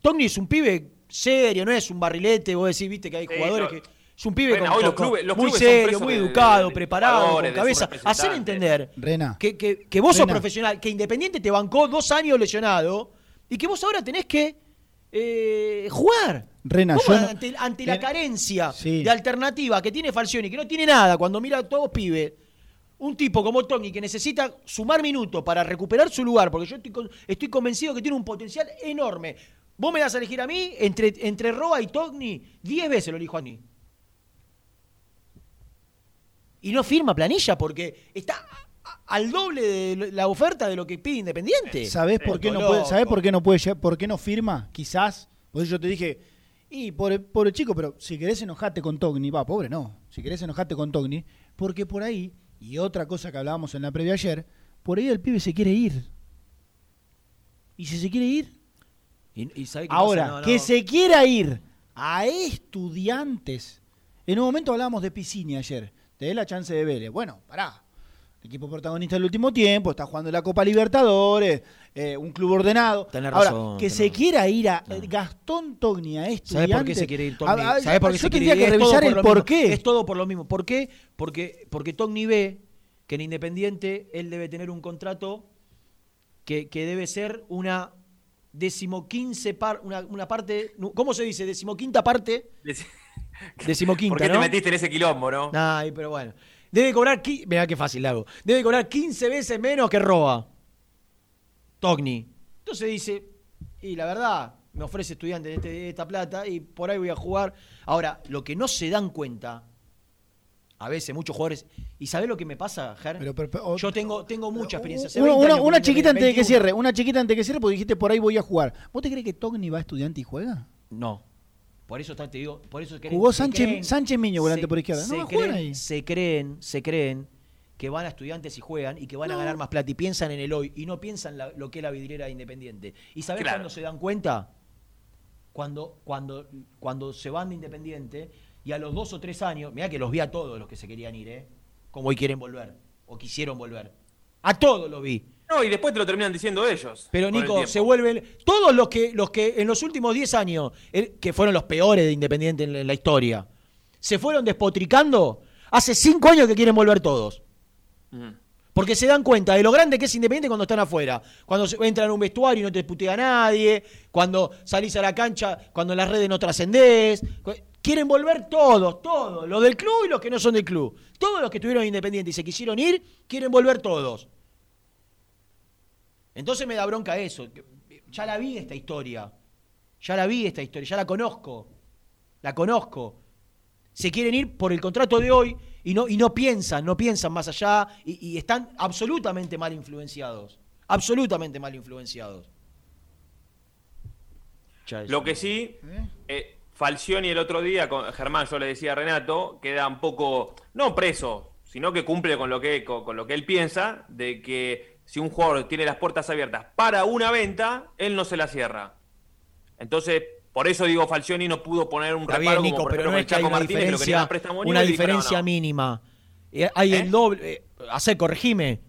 Togni es un pibe serio, no es un barrilete, vos decís, viste que hay Sí, jugadores no. que es un pibe Rena, con- hoy los con- clubes- los muy clubes serio, muy de- educado, de- preparado, con cabeza. Hacer entender Rena. que, que- que vos sos profesional, que Independiente te bancó dos años lesionado y que vos ahora tenés que eh, jugar. Rena, ¿Cómo yo no- ante, ante la carencia Sí. de alternativa que tiene Falcioni, que no tiene nada, cuando mira a todos pibes, un tipo como Tony que necesita sumar minutos para recuperar su lugar, porque yo estoy, con- estoy convencido que tiene un potencial enorme. Vos me das a elegir a mí, entre, entre Roa y Togni, 10 veces lo elijo a mí. Y no firma planilla porque está al doble de la oferta de lo que pide Independiente. ¿Sabés por qué no puede, ¿sabés por qué no puede llegar- por qué no firma? Quizás, por eso yo te dije, y pobre, pobre chico, pero si querés enojarte con Togni, va, pobre no, si querés enojarte con Togni, porque por ahí, y otra cosa que hablábamos en la previa ayer, por ahí el pibe se quiere ir. Y si se quiere ir, Y, y ¿sabe qué ahora, pasa? No, que se quiera ir a estudiantes. En un momento hablábamos de Piscini ayer, te dé la chance de Vélez. Bueno, pará. El equipo protagonista del último tiempo, está jugando la Copa Libertadores, eh, un club ordenado. Tenés Ahora, razón, que tenés se quiera ir a eh, Gastón Togni a estudiantes. ¿Sabés por qué se quiere ir Togni? A- a- ¿Sabés por qué yo se quiere tendría ir? que revisar el por qué. Es todo por lo mismo. ¿Por qué? Porque, porque Togni ve que en Independiente él debe tener un contrato que, que debe ser una decimoquince par, una, una parte, ¿cómo se dice? Decimoquinta parte. *laughs* Decimoquinta, ¿Por qué te ¿no? metiste en ese quilombo, no? Ay, pero bueno. Debe cobrar, mirá qué fácil la hago. Debe cobrar 15 veces menos que Roa. Togni. Entonces dice, y la verdad, me ofrece estudiante de, este- de esta plata y por ahí voy a jugar. Ahora, lo que no se dan cuenta, a veces muchos jugadores, ¿y sabés lo que me pasa, Ger? Yo tengo, tengo mucha experiencia. hace Una, 20 una- años una con chiquita antes de que 21. cierre, una chiquita antes de que cierre, porque dijiste por ahí voy a jugar. ¿Vos te crees que Togni va a estudiante y juega? No. Por eso está- te digo, por eso creen- Jugó se Sánchez- creen- Sánchez Miño, volante se- por izquierda. No, se a creen- ahí. Se creen, se creen que van a estudiantes y juegan y que van a ganar más plata y piensan en el hoy y no piensan la- lo que es la vidriera de Independiente. ¿Y sabés Claro. cuándo se dan cuenta? Cuando, cuando, cuando se van de Independiente y a los dos o tres años, mirá que los vi a todos los que se querían ir, ¿eh? Como hoy quieren volver o quisieron volver. A todos los vi. No, y después te lo terminan diciendo ellos. Pero el Nico, se vuelven. Todos los que, los que en los últimos 10 años, que fueron los peores de Independiente en la, en la historia, se fueron despotricando, hace 5 años que quieren volver todos. Porque se dan cuenta de lo grande que es Independiente cuando están afuera. Cuando entran a un vestuario y no te putea nadie. Cuando salís a la cancha, cuando en las redes no trascendés. Quieren volver todos, todos. Los del club y los que no son del club. Todos los que estuvieron en Independiente y se quisieron ir, quieren volver todos. Entonces me da bronca eso. Ya la vi esta historia. Ya la vi esta historia, ya la conozco. La conozco. Se quieren ir por el contrato de hoy y no, y no piensan, no piensan más allá y, y están absolutamente mal influenciados. Absolutamente mal influenciados. Lo que sí, eh, Falcioni el otro día, con Germán, yo le decía a Renato, queda un poco, no preso, sino que cumple con lo que, con, con lo que él piensa, de que si un jugador tiene las puertas abiertas para una venta, él no se la cierra. Entonces, por eso digo, Falcioni no pudo poner un Está reparo bien, como Nico, por pero ejemplo no es que hay una Martínez, que lo querían diferencia, una diferencia no. mínima. Eh, Hay el doble. eh, Hacé, corregime.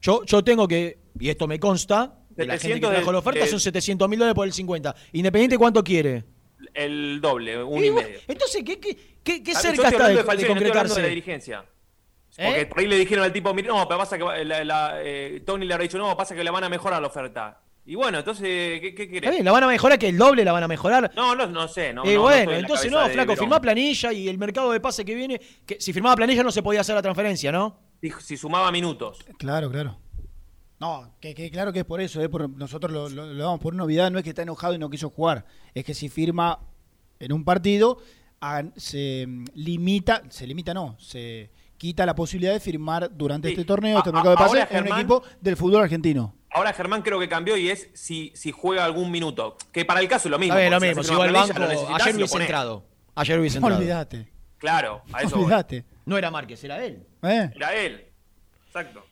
Yo, yo tengo que, y esto me consta, de la gente que 700 trajo la oferta, de- son 700 mil dólares por el 50. Independiente, ¿cuánto quiere? El doble, un Y medio. Entonces, ¿qué, qué, qué, qué Ah, cerca está de, de Falcioni, de estoy hablando de la concretarse? Dirigencia. ¿Eh? Porque por ahí le dijeron al tipo, "Mira, no, pero pasa que la- la- eh, Tony le habrá dicho, no, pasa que le van a mejorar la oferta. Y bueno, entonces, ¿qué, qué Está querés? bien, la van a mejorar, que el doble la van a mejorar. No, no, no sé. No, Eh, no, no bueno, la entonces no, flaco, firmá planilla y el mercado de pase que viene, que si firmaba planilla no se podía hacer la transferencia, ¿no? Si, si sumaba minutos. Claro, claro. No, que, que claro que es por eso, ¿eh? por- nosotros lo, lo- lo damos por novedad, no es que está enojado y no quiso jugar, es que si firma en un partido, a- se limita, se limita no, se quita la posibilidad de firmar durante Sí. este torneo, A- este mercado de a- pase, ahora en un equipo del fútbol argentino. Ahora Germán creo que cambió y es si, si juega algún minuto. Que para el caso es lo mismo. Bien, lo mismo, si va al banco, ayer y hubiese entrado. Ayer hubiese entrado. Olvídate. Claro, a eso. Olvídate. No era Márquez, era él. ¿Eh? Era él. Exacto.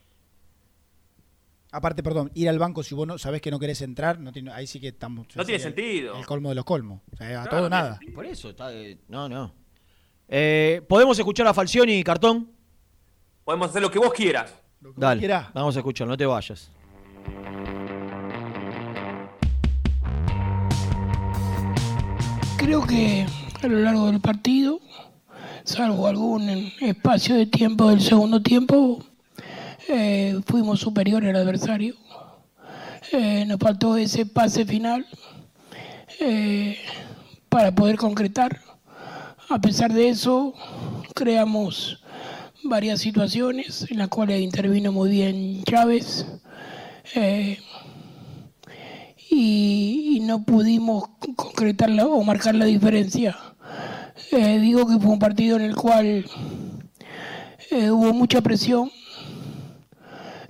Aparte, perdón, ir al banco si vos no sabés que no querés entrar, no tiene, ahí sí que estamos. No tiene sentido. El colmo de los colmos. O sea, a Claro, todo no nada. Por eso, está, eh, no, no. Eh, ¿Podemos escuchar a Falcioni, cartón? Podemos hacer lo que vos quieras. Dale, vamos a escuchar, no te vayas. Creo que a lo largo del partido, salvo algún espacio de tiempo del segundo tiempo, eh, fuimos superiores al adversario. Eh, nos faltó ese pase final eh, para poder concretar. A pesar de eso, creamos varias situaciones en las cuales intervino muy bien Chávez. eh, y, no pudimos concretar la- o marcar la diferencia. Eh, digo que fue un partido en el cual eh, hubo mucha presión.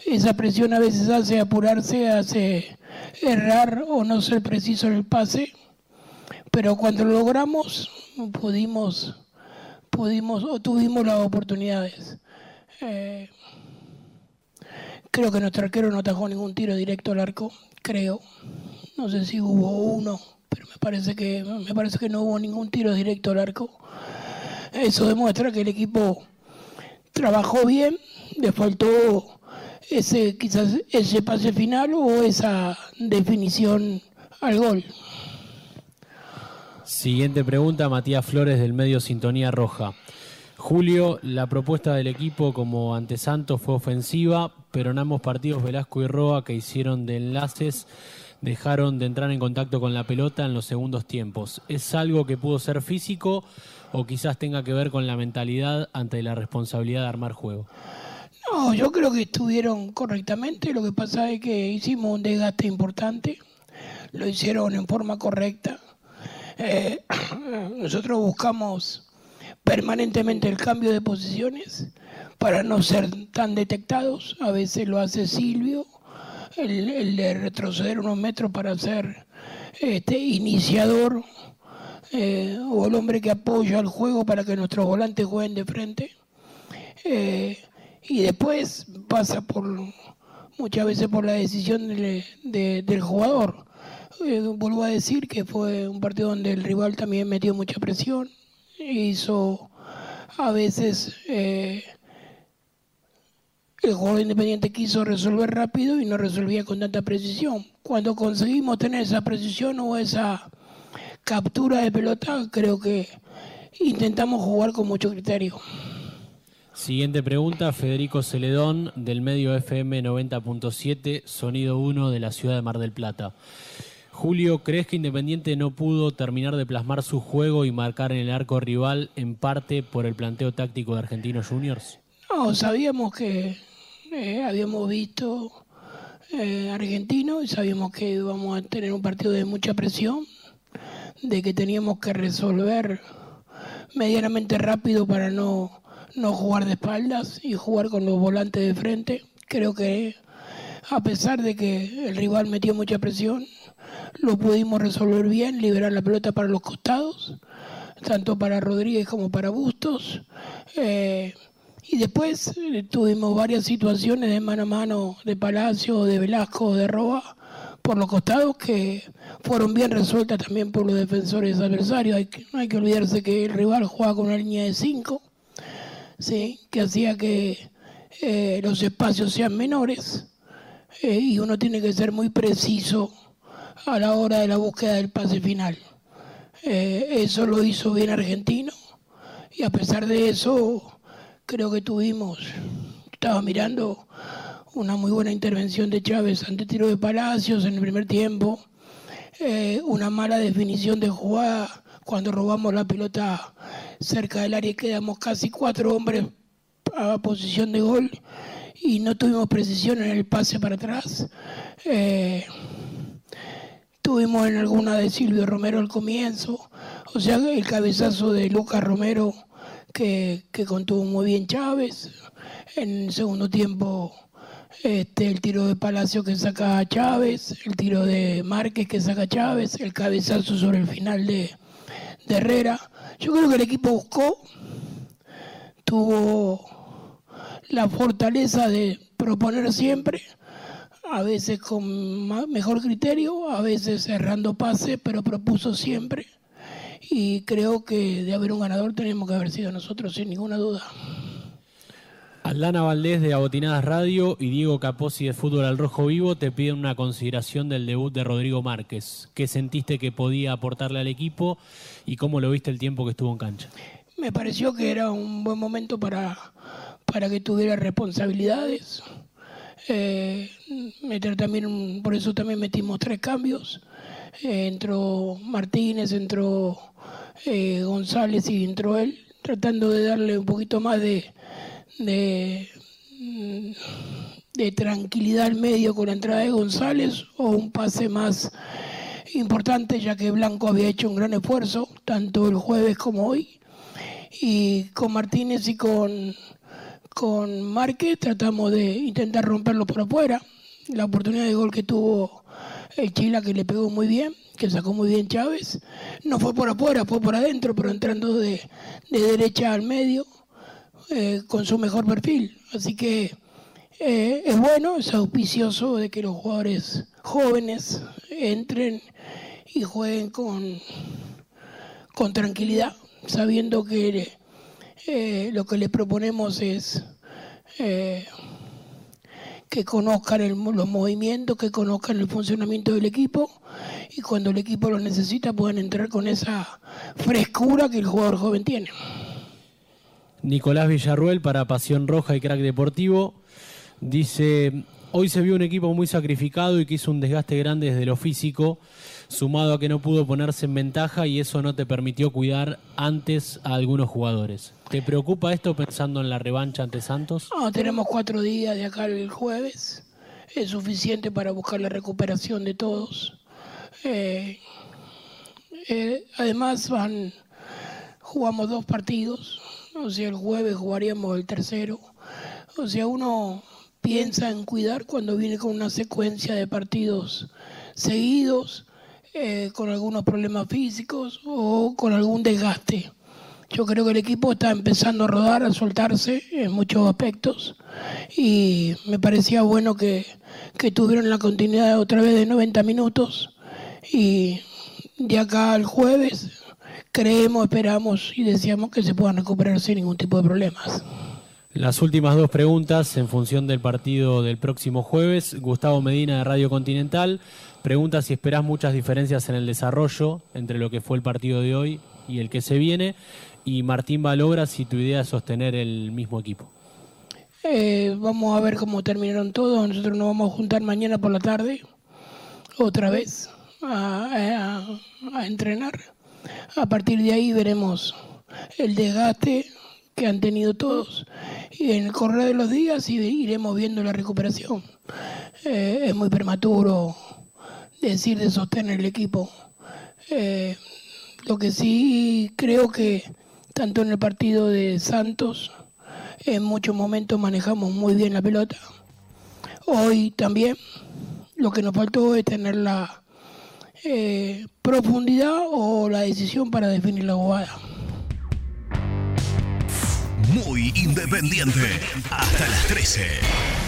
Esa presión a veces hace apurarse, hace errar o no ser preciso en el pase. Pero cuando lo logramos, pudimos, pudimos o tuvimos las oportunidades. Eh, creo que nuestro arquero no atajó ningún tiro directo al arco, creo. No sé si hubo uno, pero me parece que me parece que no hubo ningún tiro directo al arco. Eso demuestra que el equipo trabajó bien, le faltó ese quizás ese pase final o esa definición al gol. Siguiente pregunta, Matías Flores del medio Sintonía Roja. Julio, la propuesta del equipo como ante Santos fue ofensiva, pero en ambos partidos Velasco y Roa, que hicieron de enlaces, dejaron de entrar en contacto con la pelota en los segundos tiempos. ¿Es algo que pudo ser físico o quizás tenga que ver con la mentalidad ante la responsabilidad de armar juego? No, yo creo que estuvieron correctamente. Lo que pasa es que hicimos un desgaste importante. Lo hicieron en forma correcta. *coughs* Nosotros buscamos permanentemente el cambio de posiciones para no ser tan detectados. A veces lo hace Silvio, el, de retroceder unos metros para ser este, iniciador eh, o el hombre que apoya el juego para que nuestros volantes jueguen de frente. Eh, y después pasa por muchas veces por la decisión de- del jugador. Eh, vuelvo a decir que fue un partido donde el rival también metió mucha presión, hizo a veces eh, el jugador independiente quiso resolver rápido y no resolvía con tanta precisión. Cuando conseguimos tener esa precisión o esa captura de pelota, creo que intentamos jugar con mucho criterio. Siguiente pregunta, Federico Celedón del medio FM 90.7, Sonido 1 de la ciudad de Mar del Plata. Julio, ¿crees que Independiente no pudo terminar de plasmar su juego y marcar en el arco rival en parte por el planteo táctico de Argentinos Juniors? No, sabíamos que eh, habíamos visto eh, Argentino y sabíamos que íbamos a tener un partido de mucha presión, de que teníamos que resolver medianamente rápido para no, no jugar de espaldas y jugar con los volantes de frente. Creo que a pesar de que el rival metió mucha presión, lo pudimos resolver bien, liberar la pelota para los costados, tanto para Rodríguez como para Bustos. Eh, Y después eh, tuvimos varias situaciones de mano a mano de Palacio, de Velasco, de Roa, por los costados que fueron bien resueltas también por los defensores adversarios. Hay que, no hay que olvidarse que el rival jugaba con una línea de 5, ¿sí? que hacía que eh, los espacios sean menores y uno tiene que ser muy preciso a la hora de la búsqueda del pase final. Eh, eso lo hizo bien Argentino y a pesar de eso creo que tuvimos, estaba mirando una muy buena intervención de Chávez ante tiro de Palacios en el primer tiempo, eh, una mala definición de jugada cuando robamos la pelota cerca del área y quedamos casi cuatro hombres a posición de gol y no tuvimos precisión en el pase para atrás. Eh, tuvimos en alguna de Silvio Romero al comienzo, o sea, el cabezazo de Lucas Romero que, contuvo muy bien Chávez. En el segundo tiempo, este, el tiro de Palacio que saca Chávez, el tiro de Márquez que saca Chávez, el cabezazo sobre el final de Herrera. Yo creo que el equipo buscó, tuvo la fortaleza de proponer siempre, a veces con mejor criterio, a veces cerrando pase, pero propuso siempre. Y creo que de haber un ganador tenemos que haber sido nosotros, sin ninguna duda. Aldana Valdés de Abotinadas Radio y Diego Capozzi de Fútbol al Rojo Vivo te piden una consideración del debut de Rodrigo Márquez. ¿Qué sentiste que podía aportarle al equipo y cómo lo viste el tiempo que estuvo en cancha? Me pareció que era un buen momento para, para que tuviera responsabilidades. Eh, meter también, por eso también metimos tres cambios. Eh, entró Martínez, entró eh, González y entró él, tratando de darle un poquito más de, de tranquilidad al medio con la entrada de González o un pase más importante, ya que Blanco había hecho un gran esfuerzo, tanto el jueves como hoy. Y con Martínez y con, con Márquez tratamos de intentar romperlo por afuera. La oportunidad de gol que tuvo el Chila, que le pegó muy bien, que sacó muy bien Chávez, no fue por afuera, fue por adentro, pero entrando de, de derecha al medio, eh, con su mejor perfil. Así que eh, es bueno, es auspicioso de que los jugadores jóvenes entren y jueguen con tranquilidad, sabiendo que eh, lo que les proponemos es eh, que conozcan los movimientos, que conozcan el funcionamiento del equipo y cuando el equipo lo necesita puedan entrar con esa frescura que el jugador joven tiene. Nicolás Villarruel para Pasión Roja y Crack Deportivo dice, hoy se vio un equipo muy sacrificado y que hizo un desgaste grande desde lo físico, sumado a que no pudo ponerse en ventaja y eso no te permitió cuidar antes a algunos jugadores. ¿Te preocupa esto pensando en la revancha ante Santos? No, tenemos cuatro días de acá el jueves. Es suficiente para buscar la recuperación de todos. Eh, eh, además, van, jugamos dos partidos. O sea, el jueves jugaríamos el tercero. O sea, uno piensa en cuidar cuando viene con una secuencia de partidos seguidos, eh, con algunos problemas físicos o con algún desgaste. Yo creo que el equipo está empezando a rodar, a soltarse en muchos aspectos y me parecía bueno que, que tuvieron la continuidad otra vez de 90 minutos y de acá al jueves creemos, esperamos y deseamos que se puedan recuperar sin ningún tipo de problemas. Las últimas dos preguntas en función del partido del próximo jueves. Gustavo Medina de Radio Continental pregunta si esperás muchas diferencias en el desarrollo entre lo que fue el partido de hoy y el que se viene. Y Martín Balogra si tu idea es sostener el mismo equipo. Eh, vamos a ver cómo terminaron todos. Nosotros nos vamos a juntar mañana por la tarde, otra vez, a, entrenar. A partir de ahí veremos el desgaste que han tenido todos y en el correr de los días iremos viendo la recuperación. Eh, es muy prematuro decir de sostener el equipo. Eh, lo que sí creo que tanto en el partido de Santos, en muchos momentos manejamos muy bien la pelota. Hoy también lo que nos faltó es tener la eh, profundidad o la decisión para definir la jugada. muy independiente. Hasta las 13.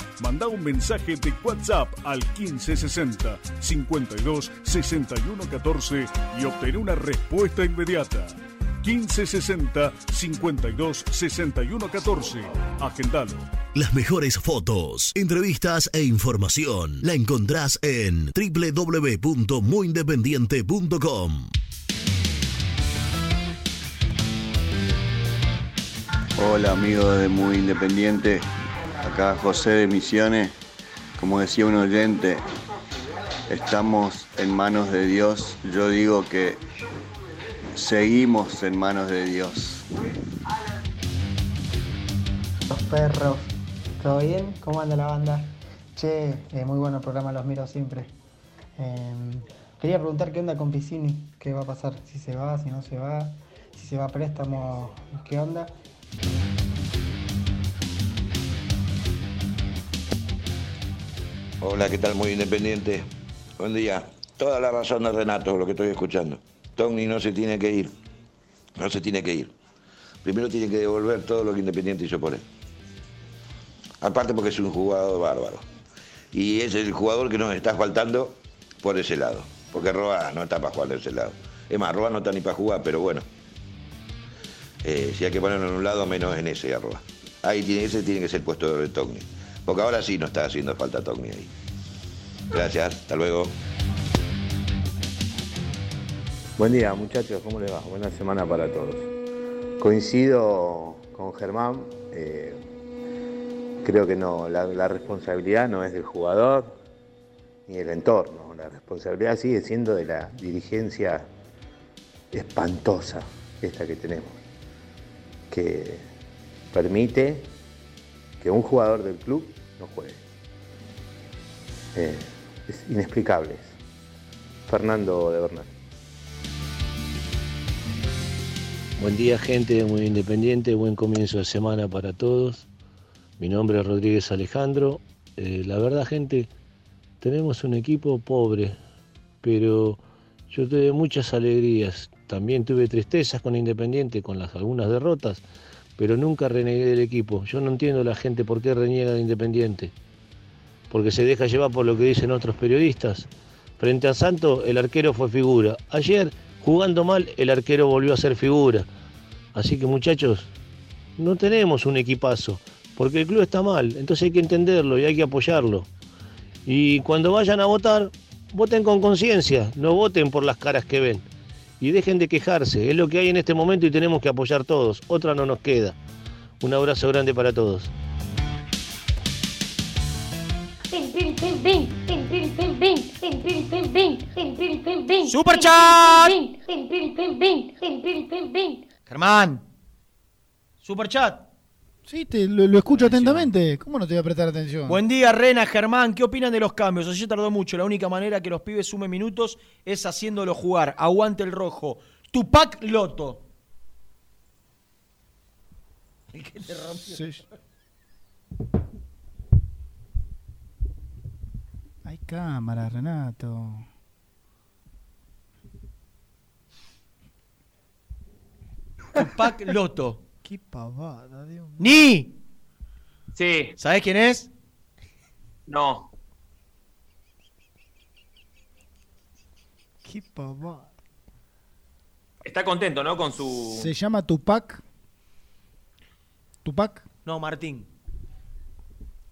Manda un mensaje de WhatsApp al 1560 52 61 14 y obtén una respuesta inmediata. 1560 52 61 14. Agendalo. Las mejores fotos, entrevistas e información la encontrás en www.muyindependiente.com. Hola amigos de Muy Independiente, acá José de Misiones, como decía un oyente, estamos en manos de Dios, yo digo que seguimos en manos de Dios. Los perros, ¿todo bien? ¿Cómo anda la banda? Che, eh, muy bueno el programa, los miro siempre. Eh, quería preguntar qué onda con Piscini, qué va a pasar, si se va, si no se va, si se va a préstamo, qué onda. Hola, ¿qué tal? Muy independiente. Buen día. Toda la razón de Renato, lo que estoy escuchando. Tony no se tiene que ir. No se tiene que ir. Primero tiene que devolver todo lo que Independiente hizo por él. Aparte porque es un jugador bárbaro. Y es el jugador que nos está faltando por ese lado. Porque Roa no está para jugar de ese lado. Es más, Roa no está ni para jugar, pero bueno. Eh, si hay que ponerlo en un lado, menos en ese Roa. Ahí tiene, ese tiene que ser puesto de Togni. Porque ahora sí no está haciendo falta Togni ahí. Gracias, hasta luego. Buen día muchachos, ¿cómo les va? Buena semana para todos. Coincido con Germán, eh, creo que no, la, la responsabilidad no es del jugador ni del entorno, la responsabilidad sigue siendo de la dirigencia espantosa esta que tenemos, que permite que un jugador del club no juegue. Eh, es inexplicable. Fernando de Bernal. Buen día gente, muy independiente, buen comienzo de semana para todos. Mi nombre es Rodríguez Alejandro. Eh, la verdad gente, tenemos un equipo pobre, pero yo tuve muchas alegrías. También tuve tristezas con Independiente, con las algunas derrotas, pero nunca renegué del equipo. Yo no entiendo la gente por qué reniega de Independiente. Porque se deja llevar por lo que dicen otros periodistas. Frente a Santo, el arquero fue figura. Ayer, jugando mal, el arquero volvió a ser figura. Así que muchachos, no tenemos un equipazo, porque el club está mal, entonces hay que entenderlo y hay que apoyarlo. Y cuando vayan a votar, voten con conciencia, no voten por las caras que ven. Y dejen de quejarse, es lo que hay en este momento y tenemos que apoyar todos, otra no nos queda. Un abrazo grande para todos. Super chat. Germán. Super chat. Sí, te, lo, lo escucho atentamente. ¿Cómo no te voy a prestar atención? Buen día, Rena, Germán. ¿Qué opinan de los cambios? Ayer tardó mucho. La única manera que los pibes sumen minutos es haciéndolo jugar. Aguante el rojo. Tupac Loto. *laughs* ¿Qué te rompió? Sí. Hay cámara, Renato. Tupac Loto. Qué pavada, Dios mío. ¡Ni! Sí. ¿Sabés quién es? No. Qué pavada. Está contento, ¿no? Con su. Se llama Tupac. Tupac. No, Martín.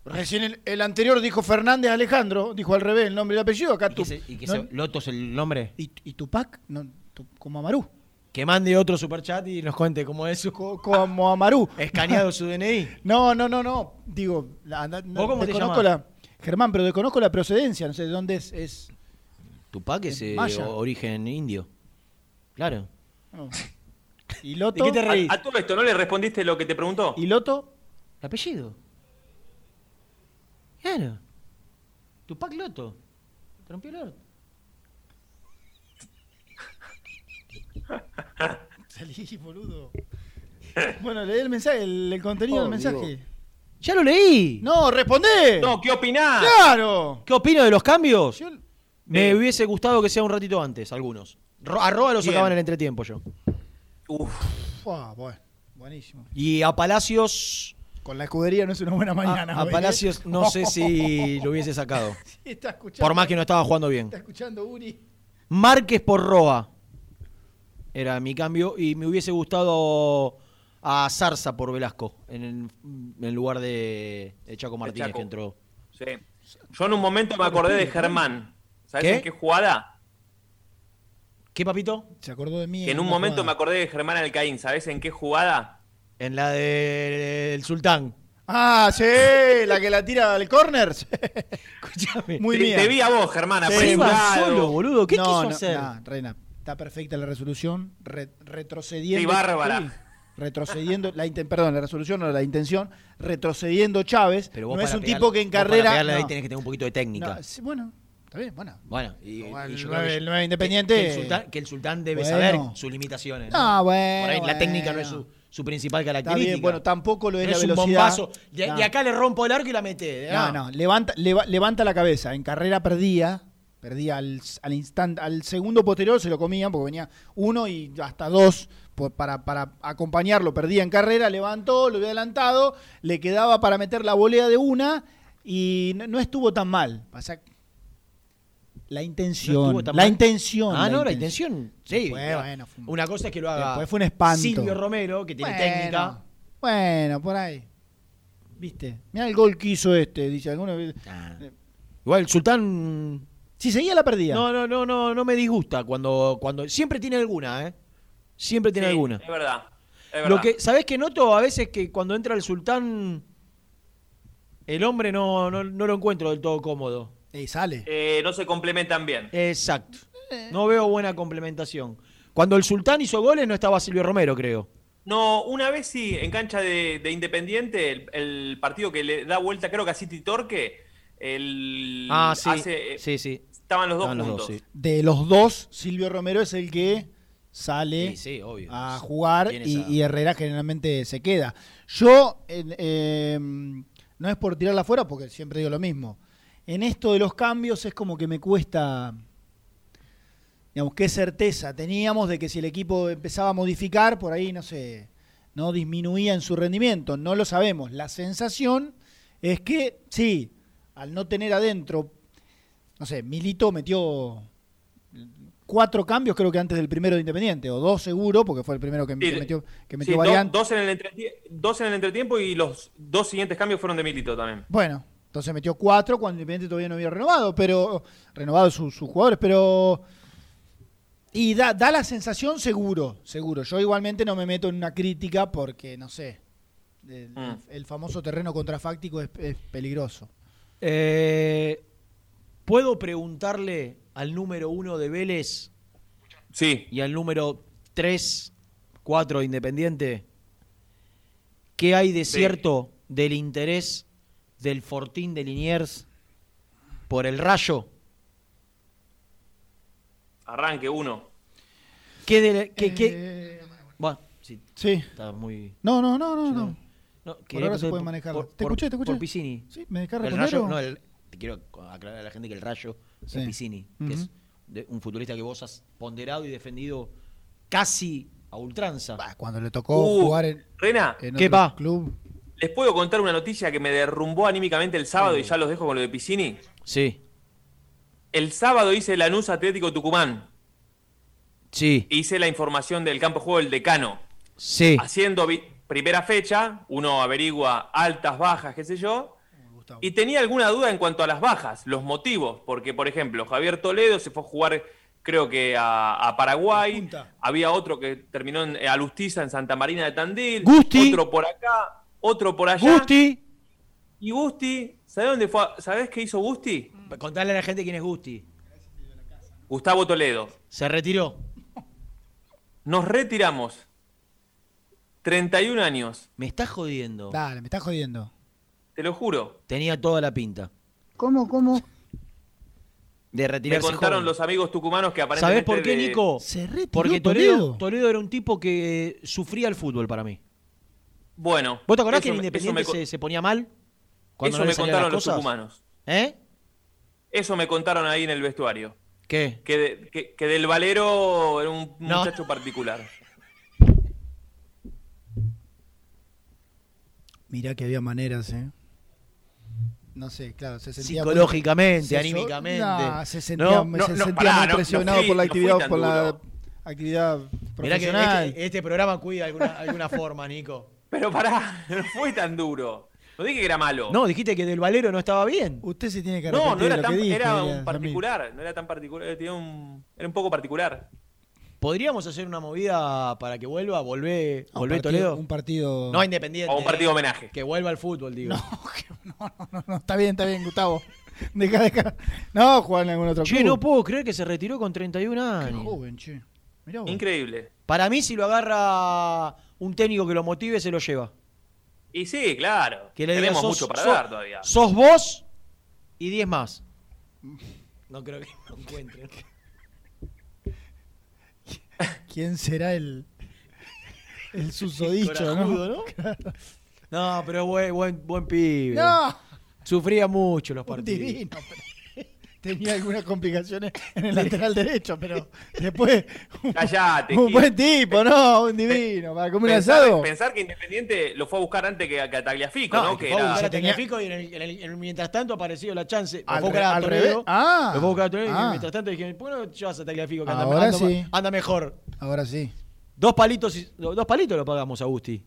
Recién el, el anterior dijo Fernández Alejandro, dijo al revés el nombre y el apellido. Acá ¿Y tu, que se- y que ¿no? se- ¿Loto es el nombre? ¿Y, y Tupac? No, tu- como Amarú. ¿Qué Que mande otro superchat y nos cuente cómo es *laughs* su. Como Amaru. Escaneado su DNI. No, no, no, no. Digo, la, ¿Vos cómo te desconozco llamás? la. Germán, pero desconozco la procedencia, no sé de dónde es. es Tupac es eh, origen indio. Claro. no. ¿Y Loto? ¿De qué te reís? A, a todo esto, ¿no le respondiste lo que te preguntó? ¿Y Loto? ¿El apellido? Claro. Tupac Loto. Rompió el orto. *laughs* Salí, boludo. Bueno, leí el mensaje, el, el contenido del mensaje. ¡Ya lo leí! No, respondé. No, ¿qué opinás? Claro. ¿Qué opino de los cambios? Me Eh. hubiese gustado que sea un ratito antes, algunos. Ro- Arroba los Bien. sacaban en el entretiempo yo. Fua, bueno, buenísimo. Y a Palacios. Con la escudería no es una buena mañana. a ¿eh? Palacios *laughs* no sé si lo hubiese sacado. *laughs* Sí, está escuchando. Por más que no estaba jugando bien. Está escuchando Uri. Márquez por Roa. Era mi cambio. Y me hubiese gustado a Zarza por Velasco. En, el- en lugar de, de Chaco Martínez Chaco. que entró. Sí. Yo en un momento me acordé de Germán. ¿Sabes ¿Qué? en qué jugada? ¿Qué, papito? Se acordó de mí. Que en un momento me acordé de Germán Alcaín. ¿Sabes en qué jugada? En la del Sultán. Ah, sí, la que la tira al córner. *laughs* Escúchame. Muy te, bien. te vi a vos, Germán, Sí, solo, boludo. ¿Qué no, quiso no, hacer? no, Reina, está perfecta la resolución. re- retrocediendo. Sí, bárbara. Retrocediendo, la inten- perdón, la resolución no la intención, retrocediendo Chávez. Pero vos no es para un pegar- tipo que en para carrera. pegarle ahí tenés que tener un poquito de técnica. No, sí, bueno, está bien, bueno. Bueno, y, y yo nueve- creo que- el nueve Independiente- Que, que el sultán, que el sultán debe Bueno. saber sus limitaciones. No, bueno, Por ahí la bueno. técnica no es su, su principal Está característica. bien, bueno, tampoco lo es no la es un velocidad. bombazo. De, No. de acá le rompo el arco y la mete. No, no, levanta, leva- levanta la cabeza. En carrera perdía, perdía al, al instante, al segundo posterior se lo comían porque venía uno y hasta dos para, para acompañarlo. Perdía en carrera, levantó, lo había adelantado, le quedaba para meter la volea de una y no, no estuvo tan mal. Pasa la intención, la mal. intención. Ah, no, la intención. Sí. Bueno, fue un- Una cosa es que lo haga Después fue un espanto. Silvio Romero, que tiene Bueno, técnica. Bueno, por ahí. ¿Viste? Mira el gol que hizo este, dice alguno. Igual el sultán. Si seguía la perdía. No, no, no, no, no me disgusta cuando, cuando. Siempre tiene alguna, ¿eh? Siempre tiene Sí, alguna. Es verdad. Es Lo verdad. que, ¿sabés qué noto? A veces que cuando entra el sultán, el hombre no, no, no lo encuentro del todo cómodo. Y sale. Eh, no se complementan bien. Exacto. No veo buena complementación. Cuando el sultán hizo goles no estaba Silvio Romero, creo. No, una vez sí, en cancha de, de Independiente, el, el partido que le da vuelta, creo que a City Torque, el Ah, sí. hace- sí, sí. estaban los dos Estaban los juntos. dos, sí. De los dos, Silvio Romero es el que sale Sí, sí, obvio. a jugar y, Herrera generalmente se queda. Yo, eh, no es por tirarla afuera, porque siempre digo lo mismo. En esto de los cambios es como que me cuesta, digamos, qué certeza teníamos de que si el equipo empezaba a modificar, por ahí, no sé, no disminuía en su rendimiento. No lo sabemos. La sensación es que, sí, al no tener adentro, no sé, Milito metió cuatro cambios creo que antes del primero de Independiente, o dos seguro, porque fue el primero que, que Sí, metió, que Sí, metió do- variante. dos, en el entretie- dos en el entretiempo y los dos siguientes cambios fueron de Milito también. Bueno, entonces metió cuatro cuando Independiente todavía no había renovado, pero renovado sus sus jugadores, pero y da, da la sensación seguro, seguro. Yo igualmente no me meto en una crítica porque no sé, el, Mm. el famoso terreno contrafáctico es, es peligroso. Eh, ¿Puedo preguntarle al número uno de Vélez Sí. y al número 3, 4 de Independiente qué hay de Sí. cierto del interés del Fortín de Liniers por el Rayo? Arranque uno. ¿Qué de, qué, qué- Bueno, sí, Eh, Sí. está muy... No, no, no, no, no. No, Por ahora se puede manejar. por- te por- escuché, te escuché. Por Piscini. Sí, ¿me dejás El responder Rayo, o? no, el- te quiero aclarar a la gente que el Rayo Sí. es Piscini, que es de- un futbolista que vos has ponderado y defendido casi a ultranza. Cuando le tocó Uh, jugar en, Rena, en ¿Qué otro pa? club. ¿les puedo contar una noticia que me derrumbó anímicamente el sábado y ya los dejo con lo de Piscini? Sí, El sábado hice Lanús Atlético Tucumán. sí, Hice la información del campo de juego del decano. sí. Haciendo primera fecha, uno averigua altas, bajas, qué sé yo. Y tenía alguna duda en cuanto a las bajas, los motivos, porque por ejemplo, Javier Toledo se fue a jugar creo que a, a Paraguay. Había otro que terminó en Alustiza, en Santa Marina de Tandil. Gusti. Otro por acá, otro por allá. Gusti. Y Gusti, ¿sabés dónde fue? ¿Sabés qué hizo Gusti? Contarle a la gente quién es Gusti. Gustavo Toledo. Se retiró. Nos retiramos. 31 años. Me estás jodiendo. Dale, me estás jodiendo. Te lo juro. Tenía toda la pinta ¿Cómo, cómo? de Me retirarse contaron joven. los amigos tucumanos que ¿Sabés aparentemente... por qué, de- Nico? Se retiró Porque Toledo, Toledo. Toledo era un tipo que sufría el fútbol para mí. Bueno. ¿Vos te acordás que me- Independiente me, se, se ponía mal? Cuando eso no me contaron los tucumanos. ¿Eh? Eso me contaron ahí en el vestuario. ¿Qué? Que, de- que- que del Valero era un No. muchacho particular. Mirá que había maneras, ¿eh? No sé, claro, se sentía Psicológicamente, anímicamente. No, se sentía, No, me- no, se no, sentía pará, muy no, no presionado fui- por la actividad, por la actividad Mirá que profesional. este, este programa cuida alguna, alguna forma, Nico. Pero pará, *laughs* no fue tan duro. No dije que era malo. No, dijiste que del Valero no estaba bien. Usted se tiene que No, arrepentir no era de lo tan, era un particular, no era tan particular, tenía un, era un poco particular. ¿Podríamos hacer una movida para que vuelva? ¿Volvé, Un volvé partido- Toledo? Un partido. No, Independiente. O un partido eh. homenaje. Que vuelva al fútbol, digo. *laughs* No, no, no, está bien, está bien, Gustavo. *laughs* Deja, deja. No, jugar en algún otro Che, club. no puedo creer que se retiró con 31 Qué años. joven, che. Mirá vos. Increíble. Para mí, si lo agarra un técnico que lo motive, se lo lleva. Y sí, claro. Que le diga, Tenemos sos- mucho para sos- dar todavía. Sos vos y 10 más. *laughs* No creo que lo encuentren. ¿Quién será el, *laughs* el susodicho, no? Corajudo, ¿no? No, pero buen, buen, buen pibe. No, Sufría mucho los un partidos. divino. pero Tenía algunas complicaciones en el lateral derecho, pero después. un- Callate, Un buen tipo, ¿no? Un divino. Para comer un Pensar, asado. pensar que Independiente lo fue a buscar antes que a, que a Tagliafico, ¿no? No, Que era- a tenía- Tagliafico y en el, en el- en el mientras tanto apareció la chance. Lo Al fue a re- buscar a al Toledo. revés. Ah. Lo fue a buscar a Toledo y Ah. mientras tanto dije, ¿por qué no llevas a Tagliafico que anda, Ahora anda- sí. anda mejor? Ahora sí. Dos palitos, y- dos palitos lo pagamos a Gusti.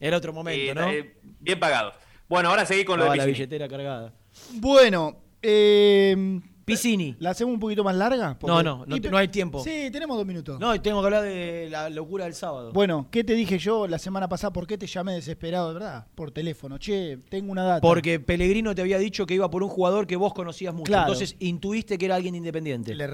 Era otro momento, eh, ¿no? eh, bien pagados. Bueno, ahora seguí con lo de la billetera cargada. Bueno, eh, Piscini. ¿la hacemos un poquito más larga? Porque- No, no, no, Y te- pe- no hay tiempo. Sí, tenemos dos minutos. No, y tengo que hablar de la locura del sábado. Bueno, ¿qué te dije yo la semana pasada? ¿Por qué te llamé desesperado, de verdad? Por teléfono. Che, tengo una data. Porque Pellegrino te había dicho que iba por un jugador que vos conocías mucho. Claro. Entonces intuiste que era alguien independiente. Le Di-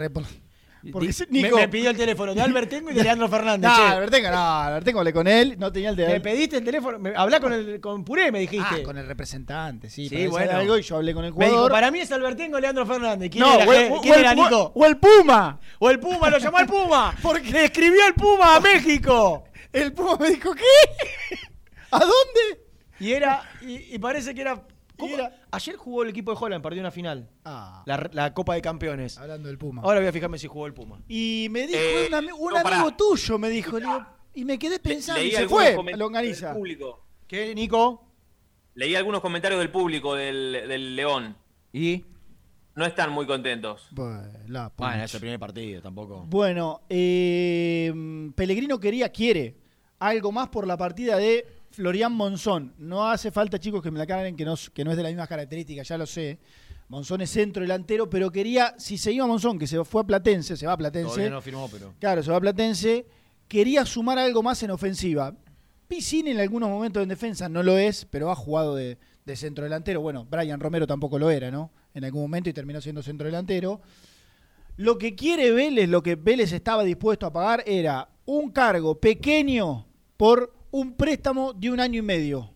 Porque me- Nico- me, pidió el teléfono de Albertengo y de Leandro Fernández. No. Albertengo, no, Albertengo hablé con él, no tenía el de Me pediste el teléfono, me, hablá con el con Puré, me dijiste. Ah, con el representante, sí. Sí, bueno. algo y yo hablé con el me dijo, jugador. para mí es Albertengo Leandro Fernández. ¿Quién no, era, o ¿Quién- o quién el- era, Nico? O el Puma. O el Puma, lo llamó el Puma. *laughs* Porque le escribió el Puma a México. El Puma me dijo, ¿qué? *laughs* ¿A dónde? Y era, y, y parece que era. ¿Cómo? Ayer jugó el equipo de Holland, perdió una final. Ah, La, la Copa de Campeones. hablando del Puma. Ahora voy a fijarme si jugó el Puma. Y me dijo Eh, un, ami- un no, pará. amigo tuyo, me dijo. le digo, y me quedé pensando. Leí y se algunos fue, comentarios longaniza. del público. ¿Qué, Nico? Leí algunos comentarios del público del, del León. ¿Y? No están muy contentos. Bueno, la Bueno, es el primer partido, tampoco. Bueno, eh, Pellegrino quería, quiere algo más por la partida de Florian Monzón. No hace falta, chicos, que me la aclaren que no, es- que no es de las mismas características, ya lo sé. Monzón es centro delantero, pero quería, si se iba Monzón, que se fue a Platense, se va a Platense. Todavía no firmó, pero. Claro, se va a Platense. Quería sumar algo más en ofensiva. Piscini en algunos momentos en defensa no lo es, pero ha jugado de, de centro delantero. Bueno, Brian Romero tampoco lo era, ¿no? En algún momento y terminó siendo centro delantero. Lo que quiere Vélez, lo que Vélez estaba dispuesto a pagar era un cargo pequeño por un préstamo de un año y medio.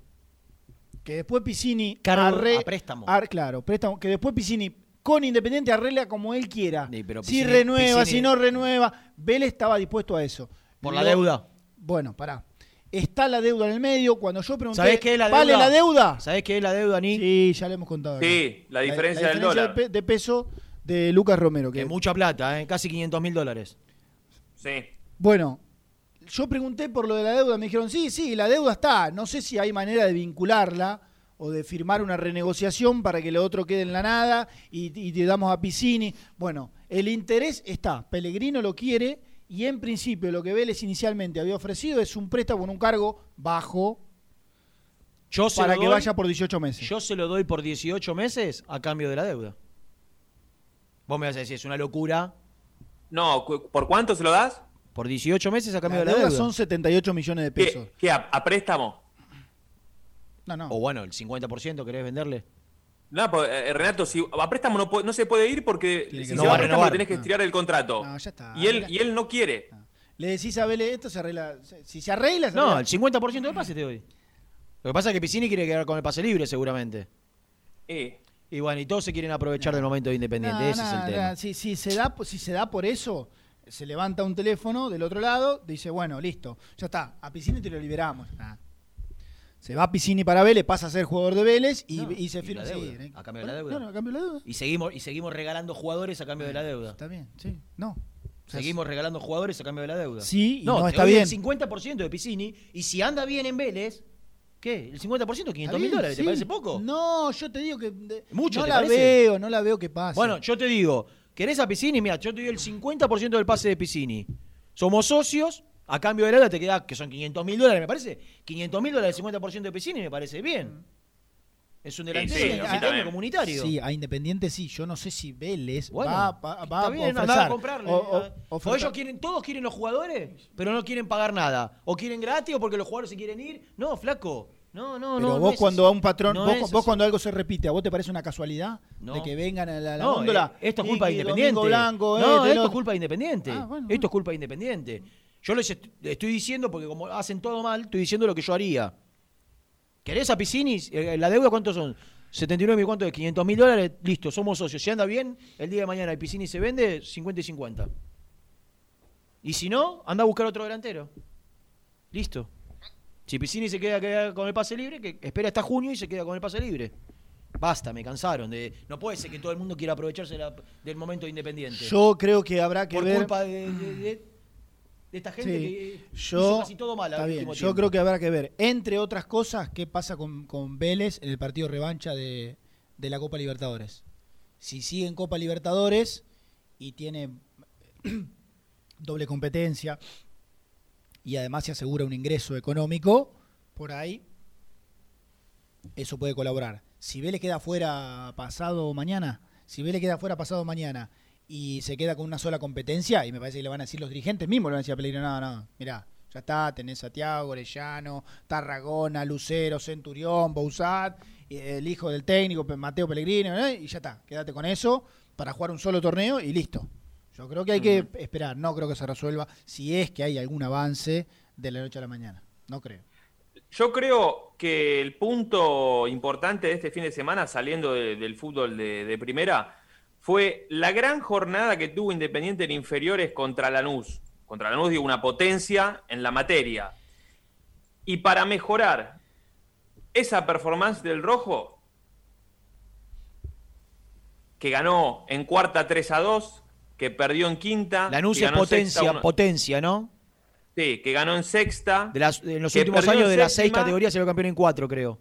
Que después Piscini arre- a préstamo. ar- claro, préstamo. Que después Piscini con Independiente arregla como él quiera. Sí, pero si renueva, Piscini- si no renueva. Vélez estaba dispuesto a eso. Por la deuda. Bueno, pará. Está la deuda en el medio. Cuando yo pregunté, ¿Sabés qué es la deuda? ¿vale la deuda? ¿Sabés qué es la deuda, Ni? Sí, ya le hemos contado. acá. Sí, la diferencia del de dólar. De, peso de Lucas Romero. Que Que, es mucha plata, ¿eh? Casi 500 mil dólares. Sí. Bueno, yo pregunté por lo de la deuda. Me dijeron, sí, sí, la deuda está. No sé si hay manera de vincularla o de firmar una renegociación para que lo otro quede en la nada y, y te damos a Piscini. Bueno, el interés está. Pellegrino lo quiere y en principio lo que Vélez inicialmente había ofrecido es un préstamo con un cargo bajo Yo se para lo que doy- vaya por 18 meses. Yo se lo doy por 18 meses a cambio de la deuda. Vos me vas a decir, es una locura. No, ¿por cuánto se lo das? Por 18 meses a cambio La de la deuda son 78 millones de pesos. ¿Qué, qué, a, a préstamo? No, no. O bueno, el 50% querés venderle. No, pues, eh, Renato, si a préstamo no, se puede ir porque Tiene si que se no va va a préstamo renovar. tenés que estirar el contrato. No, ya está. Y él, y él no quiere. Le decís a Vélez, esto se arregla. Si se arregla, se No, arregla. el 50% de pase te doy. Lo que pasa es que Piscini quiere quedar con el pase libre seguramente. Eh, Y bueno, y todos se quieren aprovechar del momento de Independiente. No, Ese no, es el no, tema. Si, si se da, si se da por eso, se levanta un teléfono del otro lado, dice, bueno, listo, ya está, a Piscini te lo liberamos. Ah. Se va a Piscini para Vélez, pasa a ser jugador de Vélez y, No, y se firma. la sí, deuda, a cambio de la deuda. claro, a cambio de la deuda. Y seguimos, y seguimos regalando jugadores a cambio de la deuda. Está bien, sí. No. O sea, Seguimos regalando jugadores a cambio de la deuda. Sí, y no, no está bien. el 50% de Piscini. Y si anda bien en Vélez, ¿qué? ¿El 50%? está 500 mil dólares. ¿Te parece poco? No, yo te digo que. de- ¿Mucho, No te la parece? veo, no la veo que pase. Bueno, yo te digo, ¿querés a Piscini? Mira, yo te doy el 50% del pase de Piscini. Somos socios, a cambio de la deuda te queda, que son 500 mil dólares, me parece. 500 mil dólares, el 50% de Piscini me parece bien. Es un delantero sí, sí, comunitario. Sí, a Independiente sí. Yo no sé si Vélez Bueno, va, va, va está a bien, comprarle. O- o- O ellos quieren, todos quieren los jugadores, pero no quieren pagar nada. O quieren gratis o porque los jugadores se quieren ir. No, flaco. No, no, Pero no. vos cuando a un patrón, No vos, vos cuando algo se repite, ¿a vos te parece una casualidad? No. De que vengan a la, la No, góndola. eh, esto es culpa de Independiente. Blanco, no, esto es culpa de Independiente. Ah, bueno, esto es culpa de Independiente. Yo les est- estoy diciendo, porque como hacen todo mal, estoy diciendo lo que yo haría. ¿Querés a Piscini? Eh, ¿La deuda cuántos son? 79 mil, ¿cuánto es? 500 mil dólares. Listo, somos socios. Si anda bien, el día de mañana el Piscini se vende 50 y 50. Y si no, anda a buscar otro delantero. Listo. Si Piscini se queda, queda con el pase libre, que espera hasta junio y se queda con el pase libre. Basta, me cansaron. De, no puede ser que todo el mundo quiera aprovecharse la- del momento de independiente. Yo creo que habrá que Por ver. culpa de, de- de- de esta gente Sí, que yo, hizo casi todo mal al está bien, yo tiempo. creo que habrá que ver, entre otras cosas, qué pasa con, con Vélez en el partido revancha de, de la Copa Libertadores. Si sigue en Copa Libertadores y tiene *clears throat* doble competencia y además se asegura un ingreso económico, por ahí eso puede colaborar. Si Vélez queda fuera pasado mañana, si Vélez queda fuera pasado mañana y se queda con una sola competencia, y me parece que le van a decir los dirigentes mismos, le van a decir a Pellegrino, no, no, mirá, ya está, tenés a Tiago, Orellano, Tarragona, Lucero, Centurión, Bouzat, el hijo del técnico, Mateo Pellegrino, ¿eh? y ya está, quédate con eso para jugar un solo torneo y listo. Yo creo que hay que esperar, no creo que se resuelva si es que hay algún avance de la noche a la mañana, no creo. Yo creo que el punto importante de este fin de semana, saliendo de- del fútbol de, de primera, fue la gran jornada que tuvo Independiente en inferiores contra Lanús. Contra Lanús, digo, una potencia en la materia. Y para mejorar esa performance del Rojo, que ganó en cuarta 3 a 2, que perdió en quinta. Lanús es en sexta potencia, potencia, ¿no? Sí, que ganó en sexta. De las, en los últimos años de las seis categorías salió campeón en cuatro, creo.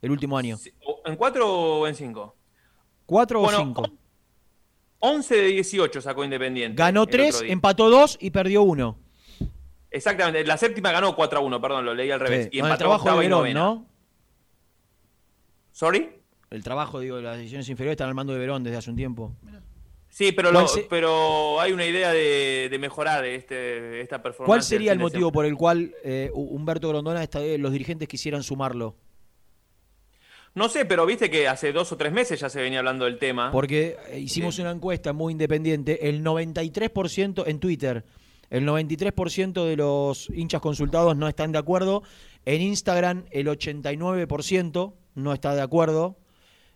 El último año. ¿En cuatro o en cinco? ¿Cuatro Bueno, o cinco? 11 de 18 sacó Independiente. Ganó tres, empató dos y perdió uno. Exactamente, la séptima ganó 4 a 1, perdón, lo leí al revés. Sí, Y el trabajo de y Verón. ¿no? ¿Sorry? El trabajo, digo, de las divisiones inferiores están al mando de Verón desde hace un tiempo. Sí, pero, ¿Cuál lo- se- pero hay una idea de, de mejorar este, esta performance. ¿Cuál sería el motivo por el cual eh, Humberto Grondona, esta vez, los dirigentes quisieran sumarlo? No sé, pero viste que hace dos o tres meses ya se venía hablando del tema. Porque eh, hicimos una encuesta muy independiente, el 93% en Twitter, el 93% de los hinchas consultados no están de acuerdo, en Instagram el 89% no está de acuerdo,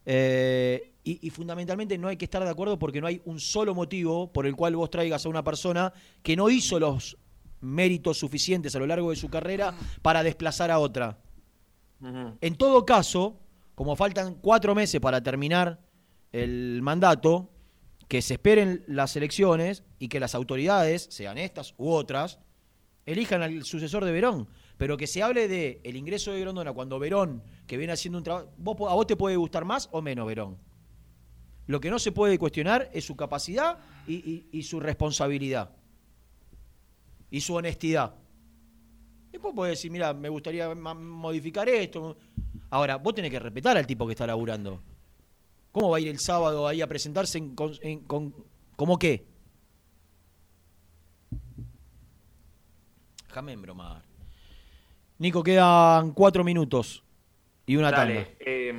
eh, y, y fundamentalmente no hay que estar de acuerdo porque no hay un solo motivo por el cual vos traigas a una persona que no hizo los méritos suficientes a lo largo de su carrera para desplazar a otra. En todo caso, como faltan cuatro meses para terminar el mandato, que se esperen las elecciones y que las autoridades, sean estas u otras, elijan al sucesor de Verón. Pero que se hable de el ingreso de Grondona cuando Verón, que viene haciendo un trabajo, a vos te puede gustar más o menos Verón. Lo que no se puede cuestionar es su capacidad y, y- y su responsabilidad. Y su honestidad. Después podés decir, mira, me gustaría modificar esto. Ahora, vos tenés que respetar al tipo que está laburando. ¿Cómo va a ir el sábado ahí a presentarse en, con, en- con- ¿Cómo qué? Déjame embromar. Nico, quedan cuatro minutos y una Dale. tanda. eh,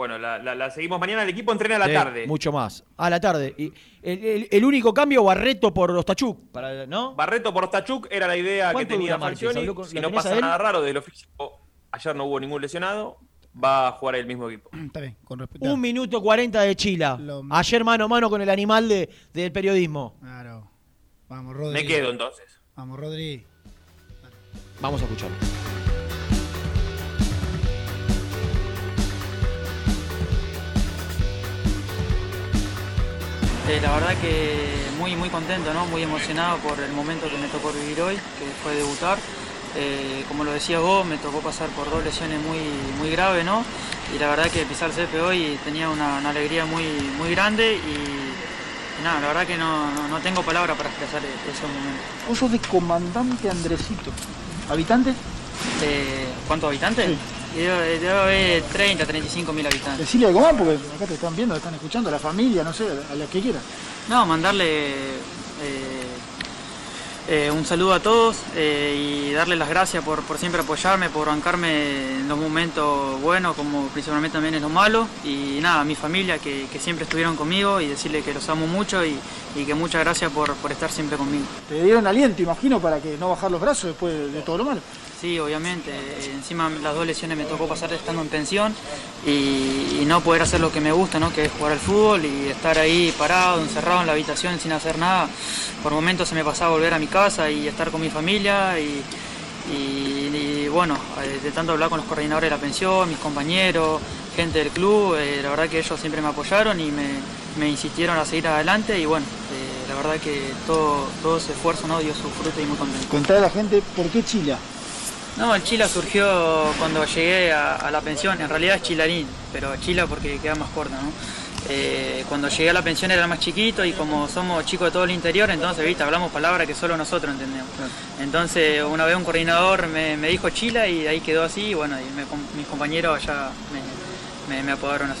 bueno, la, la- la seguimos mañana. El equipo entrena a la Sí, tarde. Mucho más. A la tarde. Y el, el- el único cambio, Barreto por Ostachuk. Para, ¿no? Barreto por Tachuk era la idea que ¿Cuánto tenía con- Si no pasa nada raro de lo físico, ayer no hubo ningún lesionado, va a jugar el mismo equipo. *clears throat* Está bien, con respeto. Un minuto cuarenta de Chila. Ayer mano a mano con el animal de, del periodismo. Claro. Vamos, Rodri. Me quedo entonces. Vamos, Rodri. Vamos a escucharlo. Eh, la verdad que muy muy contento, ¿no? muy emocionado por el momento que me tocó vivir hoy, que fue debutar. Eh, como lo decías vos, me tocó pasar por dos lesiones muy, muy graves, ¿no? Y la verdad que pisar césped hoy tenía una, alegría muy, muy grande y, nada, la verdad que no, no- tengo palabras para expresar e- esos momentos. Vos sos de comandante Andresito. ¿Habitante? Eh, ¿Cuántos habitantes? Y Debe, debe haber 30, 35 mil habitantes. Decirle algo más porque acá te están viendo, te están escuchando, la familia, no sé, a la que quieras. No, mandarle eh, eh, un saludo a todos eh, y darle las gracias por, por siempre apoyarme, por bancarme en los momentos buenos, como principalmente también en los malos. Y nada, a mi familia que, que siempre estuvieron conmigo y decirle que los amo mucho y, y que muchas gracias por, por estar siempre conmigo. Te dieron aliento, imagino, para que no bajar los brazos después de, de todo lo malo. Sí, obviamente. Encima las dos lesiones me tocó pasar estando en pensión y, y no poder hacer lo que me gusta, ¿no? que es jugar al fútbol y estar ahí parado, encerrado en la habitación sin hacer nada. Por momentos se me pasaba volver a mi casa y estar con mi familia y, y- y, bueno, eh, de tanto hablar con los coordinadores de la pensión, mis compañeros, gente del club, eh, la verdad que ellos siempre me apoyaron y me, me insistieron a seguir adelante y bueno, la verdad que todo, todo ese esfuerzo ¿no? dio su fruto y muy contento. Contar a la gente por qué Chila. No, el Chila surgió cuando llegué a, a la pensión, en realidad es Chilarín, pero Chila porque queda más corta, ¿no? Eh, cuando llegué a la pensión era más chiquito y como somos chicos de todo el interior, entonces, viste, hablamos palabras que solo nosotros entendemos. Entonces, una vez un coordinador me, me dijo Chila y ahí quedó así, y bueno, y me- mis compañeros ya me, me, me apodaron así.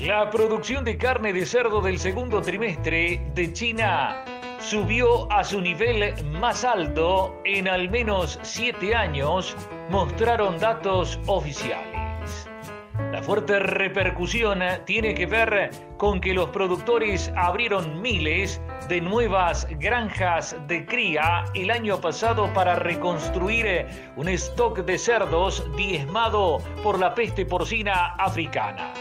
La producción de carne de cerdo del segundo trimestre de China subió a su nivel más alto en al menos siete años, mostraron datos oficiales. La fuerte repercusión tiene que ver con que los productores abrieron miles de nuevas granjas de cría el año pasado para reconstruir un stock de cerdos diezmado por la peste porcina africana.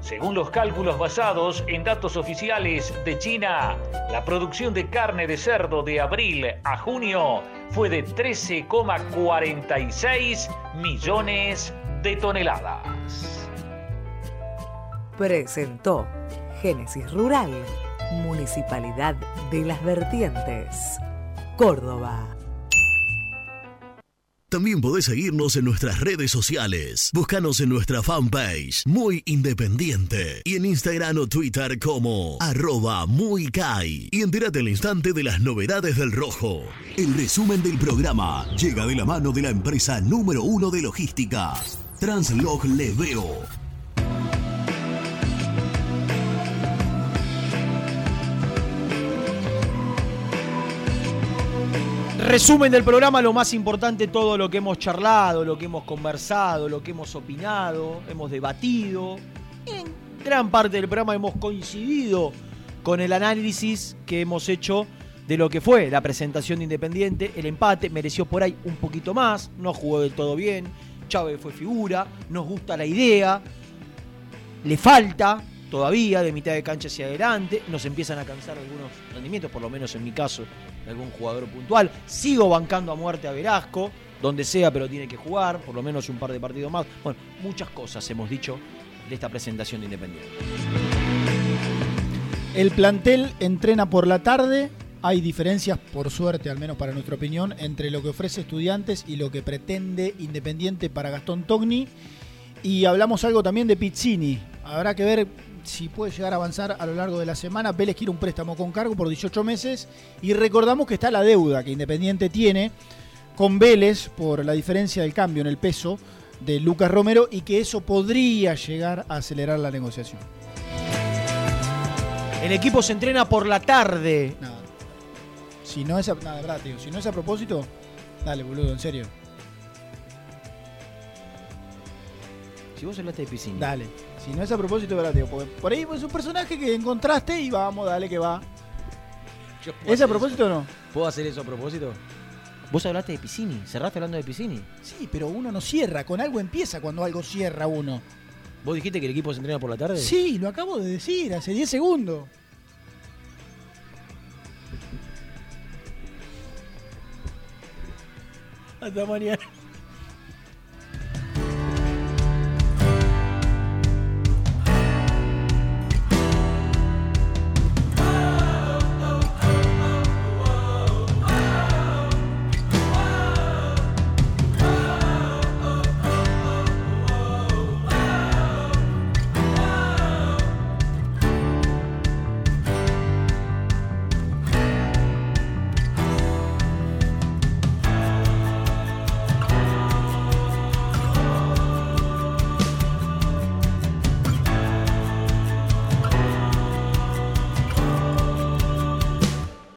Según los cálculos basados en datos oficiales de China, la producción de carne de cerdo de abril a junio fue de 13,46 millones de toneladas. Presentó Génesis Rural, Municipalidad de las Vertientes, Córdoba. También podés seguirnos en nuestras redes sociales. Búscanos en nuestra fanpage, Muy Independiente, y en Instagram o Twitter como arroba muy Kai. Y entérate al instante de las novedades del rojo. El resumen del programa llega de la mano de la empresa número uno de logística, Translog Leveo. Resumen del programa, lo más importante, todo lo que hemos charlado, lo que hemos conversado, lo que hemos opinado, hemos debatido. En gran parte del programa hemos coincidido con el análisis que hemos hecho de lo que fue la presentación de Independiente. El empate mereció por ahí un poquito más, no jugó del todo bien. Chávez fue figura, nos gusta la idea, le falta todavía de mitad de cancha hacia adelante, nos empiezan a cansar algunos rendimientos, por lo menos en mi caso, de algún jugador puntual. Sigo bancando a muerte a Velasco, donde sea, pero tiene que jugar, por lo menos un par de partidos más. Bueno, muchas cosas hemos dicho de esta presentación de Independiente. El plantel entrena por la tarde. Hay diferencias, por suerte, al menos para nuestra opinión, entre lo que ofrece estudiantes y lo que pretende Independiente para Gastón Togni. Y hablamos algo también de Pizzini. Habrá que ver si puede llegar a avanzar a lo largo de la semana. Vélez quiere un préstamo con cargo por 18 meses. Y recordamos que está la deuda que Independiente tiene con Vélez por la diferencia del cambio en el peso de Lucas Romero y que eso podría llegar a acelerar la negociación. El equipo se entrena por la tarde. Si no es a, nada, verdad, tío, si no es a propósito, dale, boludo, en serio. Si vos hablaste de piscina. Dale. Si no es a propósito, verdad, tío. Porque por ahí es un personaje que encontraste y vamos, dale que va. ¿Es a propósito eso. o no? ¿Puedo hacer eso a propósito? Vos hablaste de Piscini, cerraste hablando de Piscini. Sí, pero uno no cierra, con algo empieza cuando algo cierra uno. ¿Vos dijiste que el equipo se entrena por la tarde? Sí, lo acabo de decir hace 10 segundos. Hasta mañana.